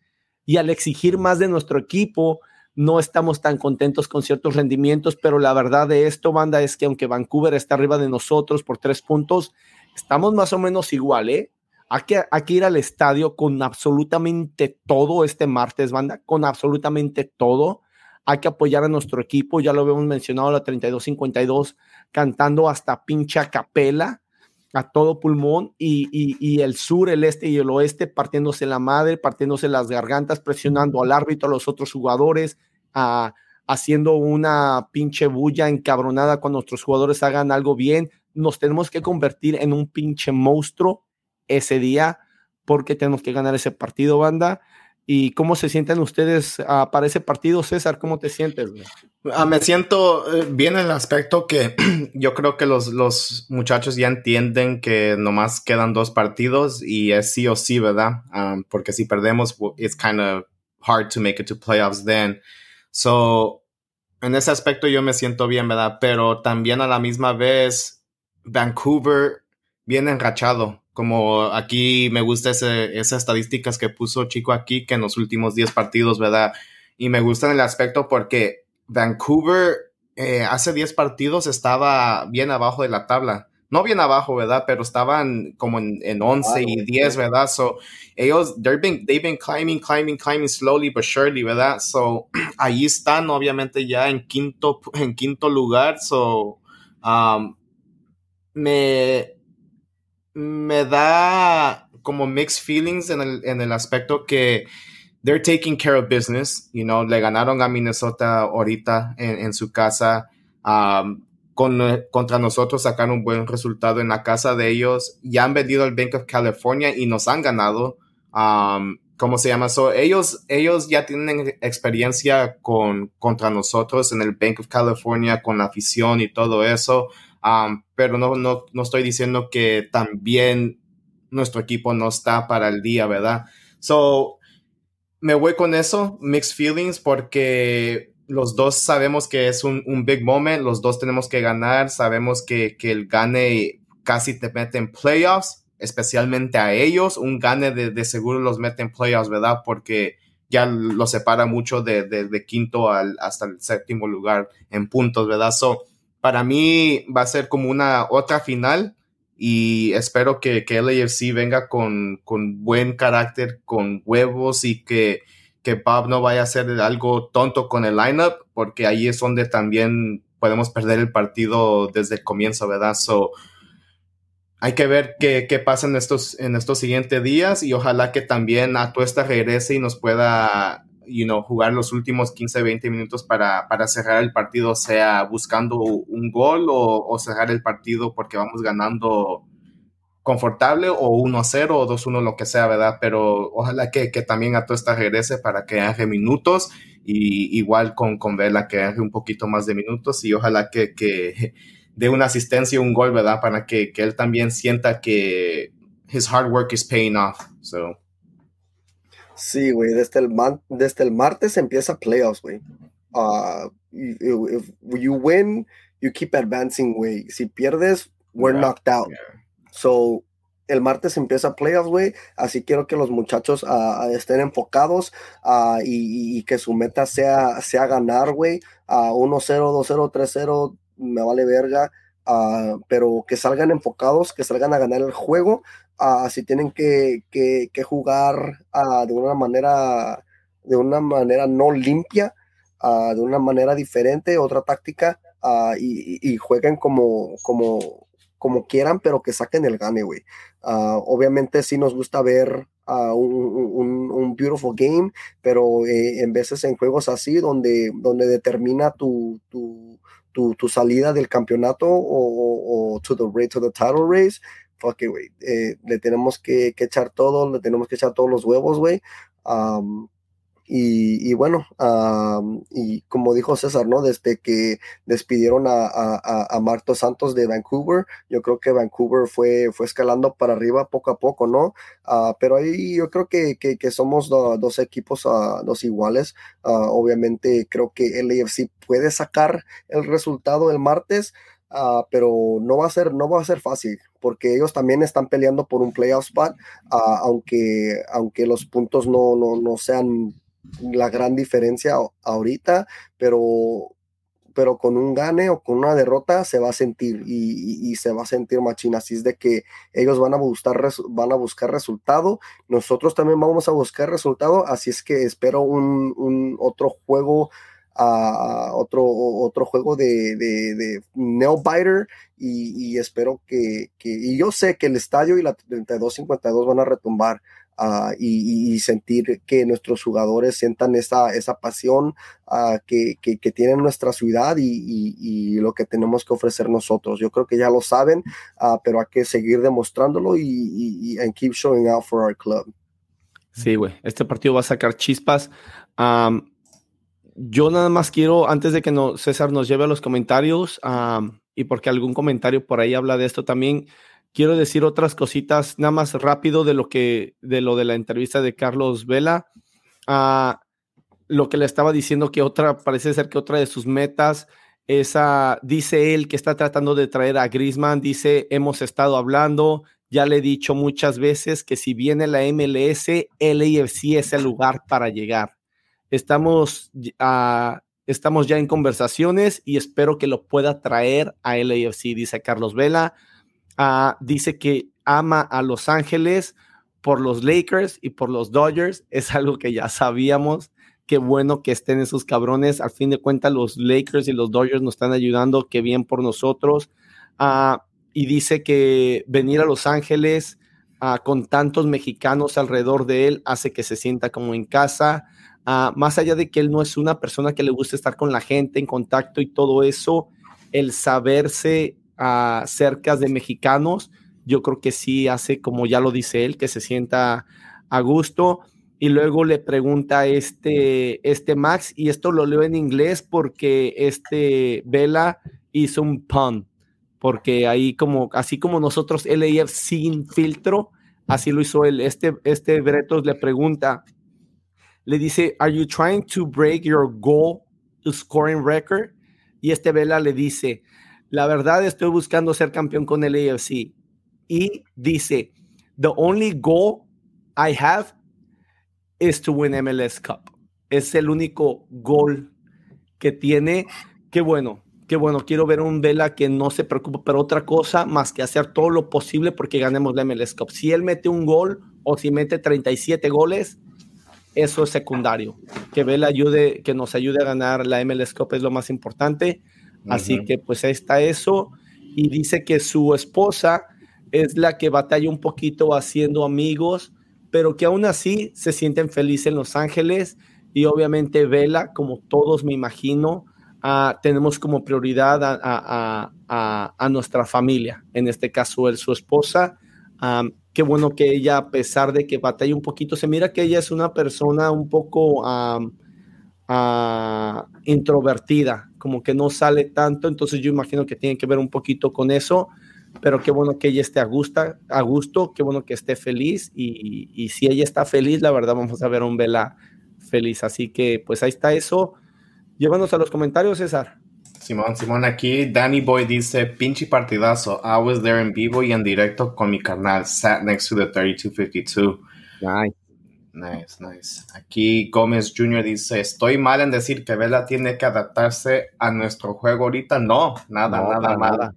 y al exigir más de nuestro equipo, no estamos tan contentos con ciertos rendimientos, pero la verdad de esto, banda, es que aunque Vancouver está arriba de nosotros por tres puntos, estamos más o menos igual, ¿eh? Hay que, ir al estadio con absolutamente todo este martes, banda, con absolutamente todo. Hay que apoyar a nuestro equipo, ya lo habíamos mencionado, la 32-52, cantando hasta pincha capela a todo pulmón y, el sur, el este y el oeste partiéndose la madre, partiéndose las gargantas, presionando al árbitro, a los otros jugadores, haciendo una pinche bulla encabronada cuando nuestros jugadores hagan algo bien. Nos tenemos que convertir en un pinche monstruo ese día porque tenemos que ganar ese partido, banda. ¿Y cómo se sienten ustedes uh, para ese partido, César? ¿Cómo te sientes? Uh, me siento eh, bien en el aspecto que <clears throat> yo creo que los, los, muchachos ya entienden que nomás quedan dos partidos y es sí o sí, ¿verdad? Um, porque si perdemos, it's kind of hard to make it to playoffs then. So, en ese aspecto yo me siento bien, ¿verdad? Pero también a la misma vez, Vancouver viene enrachado como aquí me gusta ese, esas estadísticas que puso Chico aquí, que en los últimos 10 partidos, ¿verdad? Y me gusta en el aspecto porque Vancouver eh, hace 10 partidos estaba bien abajo de la tabla. No bien abajo, ¿verdad? Pero estaban como en, en 11 y 10, ¿verdad? So, ellos, they've been, they've been climbing, climbing, climbing slowly but surely, ¿verdad? So, <clears throat> ahí están, obviamente, ya en quinto, en quinto lugar. So, um, me, me da como mixed feelings en el, en el aspecto que they're taking care of business, you know, le ganaron a Minnesota ahorita en, en su casa, um, con, contra nosotros sacaron un buen resultado en la casa de ellos, ya han vendido al Bank of California y nos han ganado, um, ¿cómo se llama? So, ellos, ellos ya tienen experiencia con, contra nosotros en el Bank of California, con la afición y todo eso. Um, pero no, no, no estoy diciendo que también nuestro equipo no está para el día, ¿verdad? So, me voy con eso, mixed feelings, porque los dos sabemos que es un, un big moment, los dos tenemos que ganar, sabemos que, que el gane casi te mete en playoffs, especialmente a ellos, un gane de, seguro los mete en playoffs, ¿verdad? Porque ya lo separa mucho de quinto al, hasta el séptimo lugar en puntos, ¿verdad? So, para mí va a ser como una otra final y espero que, que LAFC venga con, con, buen carácter, con huevos y que, que Bob no vaya a hacer algo tonto con el lineup, porque ahí es donde también podemos perder el partido desde el comienzo, ¿verdad? So, hay que ver qué, qué pasa en estos, en estos siguientes días y ojalá que también Atuesta regrese y nos pueda you know, jugar los últimos 15, 20 minutos para, para cerrar el partido, sea buscando un gol o, o cerrar el partido porque vamos ganando confortable o 1-0 o 2-1, lo que sea, ¿verdad? Pero ojalá que, que también a esta regrese para que haga minutos y igual con, con Vela que haga un poquito más de minutos y ojalá que, que dé una asistencia un gol, ¿verdad? Para que, que él también sienta que his hard work is paying off. So. Sí, güey, desde el, desde el martes empieza playoffs, güey. Uh, if, you win, you keep advancing, güey. Si pierdes, we're knocked out. So, el martes empieza playoffs, güey. Así quiero que los muchachos uh, estén enfocados uh, y, y, que su meta sea, sea ganar, güey. A 1-0, 2-0, 3-0, me vale verga. Pero que salgan enfocados, que salgan a ganar el juego si tienen que, jugar de una manera de una manera no limpia, de una manera diferente, otra táctica, y, jueguen como, como, como quieran, pero que saquen el gane, güey. obviamente sí nos gusta ver un, un, beautiful game, pero eh, en veces en juegos así, donde, donde determina tu, tu, tu, salida del campeonato o, o, to the to the title race, fuck güey, eh, le tenemos que, echar todo, le tenemos que echar todos los huevos, güey, y, bueno, y como dijo César, ¿no? Desde que despidieron a, a, Marto Santos de Vancouver, yo creo que Vancouver fue, fue escalando para arriba poco a poco, ¿no? Ah, pero ahí yo creo que, que, somos dos equipos, uh, dos iguales. Ah, obviamente creo que el AFC puede sacar el resultado el martes. pero no va a ser no va a ser fácil porque ellos también están peleando por un playoff spot aunque aunque los puntos no, no, no sean la gran diferencia ahorita, pero, pero con un gane o con una derrota se va a sentir y, se va a sentir machina. Así es de que ellos van a buscar, van a buscar resultado, nosotros también vamos a buscar resultado, así es que espero un, otro juego. a otro, otro juego de, de, de nail biter y, espero que, que, y yo sé que el estadio y la 32-52 van a retumbar Ah, y, sentir que nuestros jugadores sientan esa, esa pasión uh, que, que, tiene nuestra ciudad y, lo que tenemos que ofrecer nosotros. Yo creo que ya lo saben, uh, pero hay que seguir demostrándolo y, and keep showing out for our club. Sí, güey, este partido va a sacar chispas. yo nada más quiero, antes de que no, César nos lleve a los comentarios, y porque algún comentario por ahí habla de esto también, quiero decir otras cositas, nada más rápido de lo que, de lo de la entrevista de Carlos Vela. Ah, lo que le estaba diciendo que otra, parece ser que otra de sus metas es, dice él que está tratando de traer a Grisman, dice, hemos estado hablando, ya le he dicho muchas veces que si viene la MLS, el AFC es el lugar para llegar. Estamos, ah, estamos ya en conversaciones y espero que lo pueda traer a LAFC, dice Carlos Vela. Ah, dice que ama a Los Ángeles por los Lakers y por los Dodgers. <laughs> Es algo que ya sabíamos. Qué bueno que estén esos cabrones. Al fin de cuentas, los Lakers y los Dodgers nos están ayudando. Qué bien por nosotros. Ah, y dice que venir a Los Ángeles ah, con tantos mexicanos alrededor de él hace que se sienta como en casa. más allá de que él no es una persona que le gusta estar con la gente, en contacto y todo eso, el saberse cerca de mexicanos, yo creo que sí hace, como ya lo dice él, que se sienta a gusto. Y luego le pregunta este, este Max, y esto lo leo en inglés porque este Vela hizo un pun, porque ahí como, así como nosotros LAF sin filtro, así lo hizo él. Este, este Bretos le pregunta, le dice, ¿Are you trying to break your goal scoring record? Y este Vela le dice, la verdad estoy buscando ser campeón con el AFC. Y dice, the only goal I have is to win MLS Cup. Es el único gol que tiene. Qué bueno, qué bueno. Quiero ver un Vela que no se preocupe por otra cosa más que hacer todo lo posible porque ganemos la MLS Cup. Si él mete un gol o si mete 37 goles, eso es secundario. Que Vela ayude, que nos ayude a ganar la MLS Cup es lo más importante. Así que pues ahí está eso. Y dice que su esposa es la que batalla un poquito haciendo amigos, pero que aún así se sienten felices en Los Ángeles. Y obviamente Vela, como todos me imagino, ah, tenemos como prioridad a, nuestra familia. En este caso, él, su esposa. qué bueno que ella, a pesar de que batalla un poquito, se mira que ella es una persona un poco introvertida, como que no sale tanto, entonces yo imagino que tiene que ver un poquito con eso, pero qué bueno que ella esté a gusto, a gusto qué bueno que esté feliz y, si ella está feliz, la verdad vamos a ver un Vela feliz, así que pues ahí está eso. Llévanos a los comentarios, César. Simón, Simón, aquí Danny Boy dice, pinche partidazo, I was there en vivo y en directo con mi carnal, sat next to the 3252. Nice. Nice, nice. Aquí Gómez Jr. dice, estoy mal en decir que Vela tiene que adaptarse a nuestro juego ahorita. No, nada, nada, nada.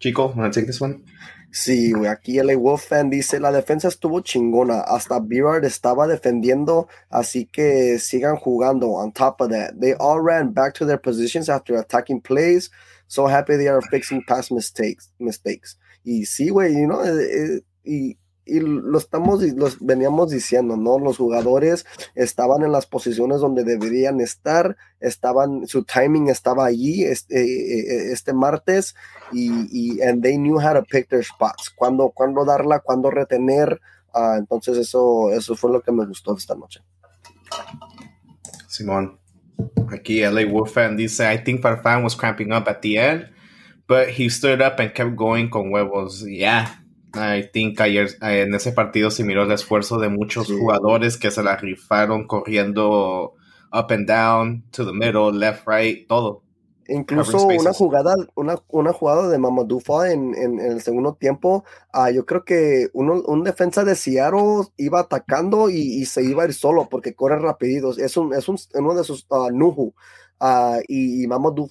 Chico, ¿me take this one? Sí, aquí el Wolf fan dice, la defensa estuvo chingona, hasta Birard estaba defendiendo, así que sigan jugando. On top of that, they all ran back to their positions after attacking plays. So happy they are fixing past mistakes. mistakes. Y sí, güey, you know, eh, eh, y y lo estamos los veníamos diciendo, ¿no? Los jugadores estaban en las posiciones donde deberían estar, estaban, su timing estaba allí este, eh, eh, este martes y, y and they knew how to pick their spots, cuándo, cuándo darla, cuándo retener, Ah, entonces eso, eso fue lo que me gustó esta noche. Simón. Aquí LA Wolf fan dice, I think Farfán was cramping up at the end, but he stood up and kept going con huevos. Yeah, I think ayer en ese partido se miró el esfuerzo de muchos jugadores que se la rifaron corriendo up and down, to the middle, left, right, todo. Incluso una jugada, una, una jugada de Mamadou en, en, en, el segundo tiempo, uh, yo creo que uno, un defensa de Seattle iba atacando y, y, se iba a ir solo porque corre rapidito. Es, un, es un, uno de sus uh, Nuhu. Uh, y, y Mamadou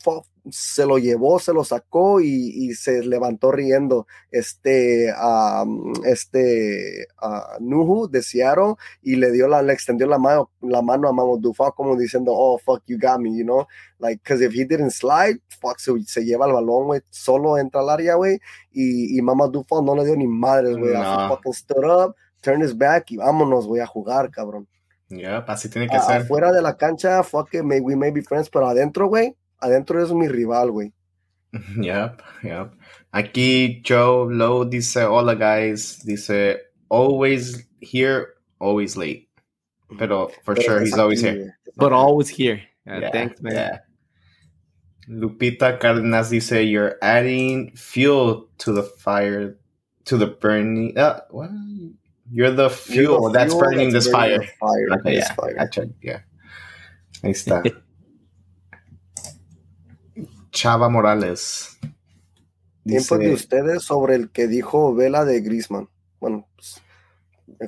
se lo llevó, se lo sacó y, se levantó riendo. Este, este Nuhu de Seattle y le dio la, le extendió la mano, la mano a Mamo Dufa como diciendo, oh, fuck, you got me, you know? Like, because if he didn't slide, fuck, se, lleva el balón, güey, solo entra al área, güey, y, y Mama Dufa no le dio ni madres, güey. No. Fucking stood up, turned his back y vámonos, voy a jugar, cabrón. Yeah, así tiene que ser. Afuera de la cancha, fuck it, may, we may be friends, pero adentro, güey, adentro es mi rival, güey. <laughs> Yep, yep. Aquí Joe Lowe dice, hola guys, dice, always here, always late. Pero for Pero sure, he's always here. But always here. Yeah, yeah, thanks, man. Yeah. Lupita Cardenas dice, you're adding fuel to the fire, to the burning. Uh, what? You're the fuel, You're the that's fuel burning that's this burning fire. fire. Okay, this yeah, fire. Gotcha. Yeah. Ahí está. <laughs> Chava Morales. Tiempo de ustedes sobre el que dijo Vela de Grisman. Bueno, pues,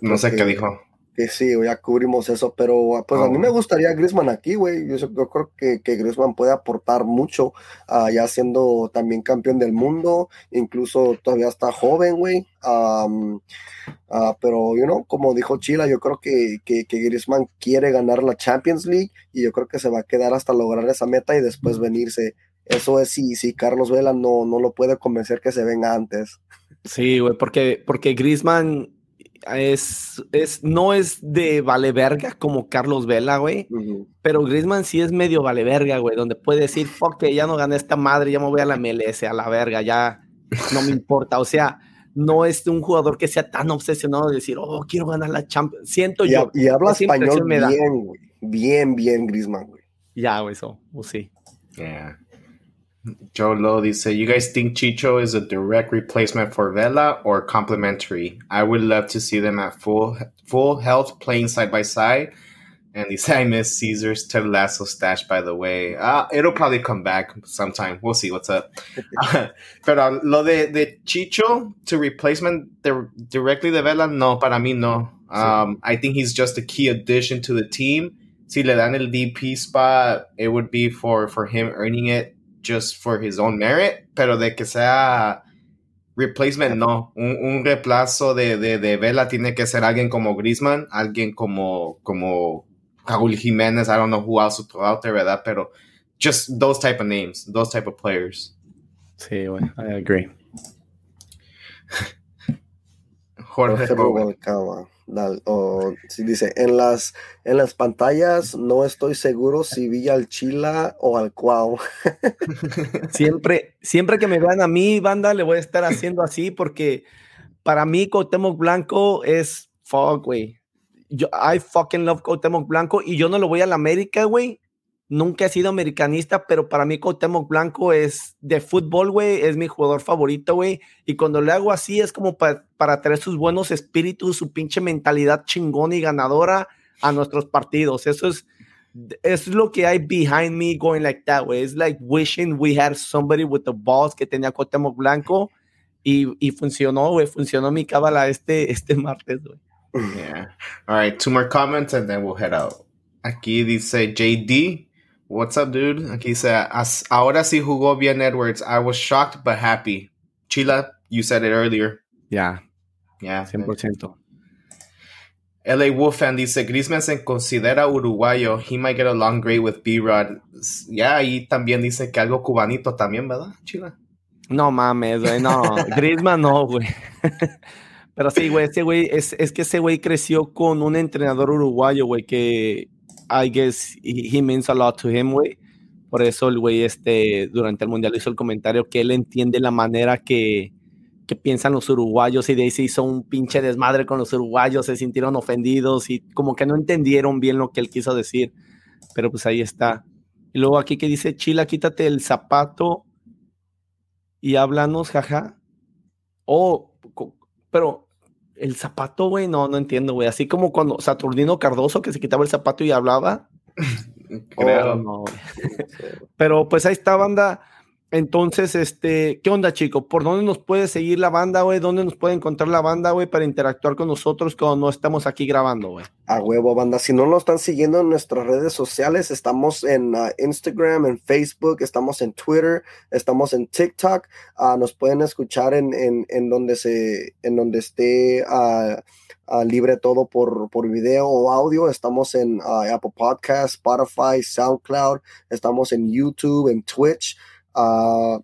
no sé qué dijo. Que sí, ya cubrimos eso, pero pues a mí me oh. gustaría Grisman aquí, güey. Yo, creo que, que Griezmann puede aportar mucho, uh, ya siendo también campeón del mundo, incluso todavía está joven, güey. Uh, pero, you know, como dijo Chila, yo creo que, que, que Griezmann quiere ganar la Champions League y yo creo que se va a quedar hasta lograr esa meta y después venirse eso es si, si Carlos Vela no, no lo puede convencer que se venga antes. Sí, güey, porque, porque Griezmann es, es, no es de vale verga como Carlos Vela, güey, pero Griezmann sí es medio vale verga, güey, donde puede decir, fuck, que ya no gané esta madre, ya me voy a la MLS, a la verga, ya no me importa, o sea, no es un jugador que sea tan obsesionado de decir, oh, quiero ganar la Champions, siento yo. Y habla español bien, güey, bien, bien Griezmann, güey. Ya, güey, eso, o sí. Yeah. Joe Lowe dice, You guys think Chicho is a direct replacement for Vela or complementary? I would love to see them at full full health playing side by side. And he said, I miss Caesar's Ted Lasso stash, by the way. Uh, it'll probably come back sometime. We'll see what's up. <laughs> But uh, lo de, de Chicho to replacement de, directly de Vela, no, para mí no. Um, I think he's just a key addition to the team. Si le dan el DP spot, it would be for, for him earning it just for his own merit, pero de que sea replacement, no. Un, un reemplazo de, de, de, Vela tiene que ser alguien como Griezmann, alguien como, como Raúl Jiménez, I don't know who else to out there, ¿verdad? Pero just those type of names, those type of players. Sí, güey, I agree. <laughs> Jorge o si dice, en las, en las pantallas no estoy seguro si vi al Chila o al Cuau. <laughs> siempre, siempre que me vean a mí, banda, le voy a estar haciendo así porque para mí Cuauhtémoc Blanco es fuck, güey. Yo, I fucking love Cuauhtémoc Blanco y yo no lo voy a la América, güey, nunca he sido americanista, pero para mí Cuauhtémoc Blanco es de fútbol, güey, es mi jugador favorito, güey, y cuando le hago así es como para traer sus buenos espíritus, su pinche mentalidad chingona y ganadora a nuestros partidos. Eso es, es lo que hay behind me going like that, güey. Es like wishing we had somebody with the balls que tenía Cuauhtémoc Blanco y, y funcionó, güey, funcionó mi cábala este, este martes, güey. Yeah. All right, two more comments and then we'll head out. Aquí dice JD, What's up, dude? Aquí dice, ahora sí jugó bien Edwards. I was shocked but happy. Chila, you said it earlier. Yeah. Yeah. 100%. LA Wolf fan dice, Griezmann se considera uruguayo. He might get along great with B-Rod. Yeah, y también dice que algo cubanito también, ¿verdad, Chila? No mames, güey, no. Griezmann no, güey. <laughs> Pero sí, güey, ese güey, es, es que ese güey creció con un entrenador uruguayo, güey, que I guess he, means a lot to him, güey. Por eso el güey este, durante el mundial hizo el comentario que él entiende la manera que, qué piensan los uruguayos y de ahí se hizo un pinche desmadre con los uruguayos, se sintieron ofendidos y como que no entendieron bien lo que él quiso decir. Pero pues ahí está. Y luego aquí que dice, Chila, quítate el zapato y háblanos, jaja. Oh, pero el zapato, güey, no, no entiendo, güey. Así como cuando Saturnino Cardoso que se quitaba el zapato y hablaba. <laughs> Creo. Oh, <laughs> pero pues ahí está, banda. Entonces, este, ¿qué onda, chico? ¿Por dónde nos puede seguir la banda, güey? ¿Dónde nos puede encontrar la banda, güey, para interactuar con nosotros cuando no estamos aquí grabando, güey? A huevo, banda. Si no nos están siguiendo en nuestras redes sociales, estamos en uh, Instagram, en Facebook, estamos en Twitter, estamos en TikTok. Uh, nos pueden escuchar en, en, en, donde se, en donde esté uh, libre todo por, por video o audio. Estamos en Apple Podcast, Spotify, SoundCloud. Estamos en YouTube, en Twitch. Ah,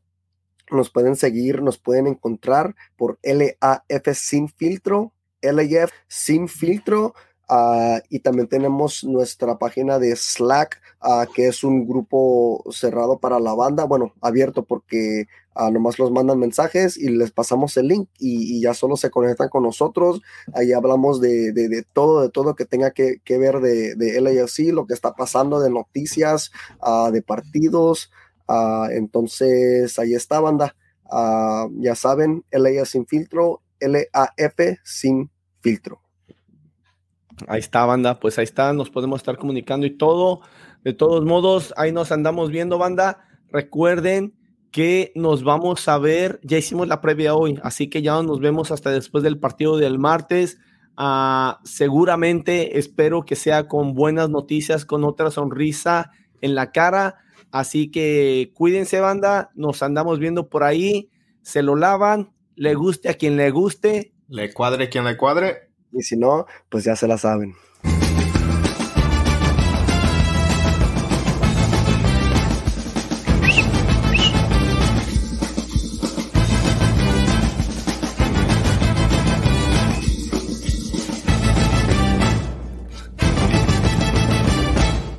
nos pueden seguir, nos pueden encontrar por LAF sin filtro, LAF sin filtro. Uh, y también tenemos nuestra página de Slack, uh, que es un grupo cerrado para la banda, bueno, abierto porque nomás los mandan mensajes y les pasamos el link y, ya solo se conectan con nosotros. Ahí hablamos de, de, de todo, de todo que tenga que, que ver de, de LAFC, lo que está pasando, de noticias, de partidos. Ah, entonces, ahí está, banda. Ah, ya saben, LA sin filtro, LAF sin filtro. Ahí está, banda. Pues ahí está, nos podemos estar comunicando y todo. De todos modos, ahí nos andamos viendo, banda. Recuerden que nos vamos a ver, ya hicimos la previa hoy, así que ya nos vemos hasta después del partido del martes. Ah, seguramente espero que sea con buenas noticias, con otra sonrisa en la cara Así que cuídense, banda. Nos andamos viendo por ahí. Se lo lavan. Le guste a quien le guste. Le cuadre quien le cuadre. Y si no, pues ya se la saben.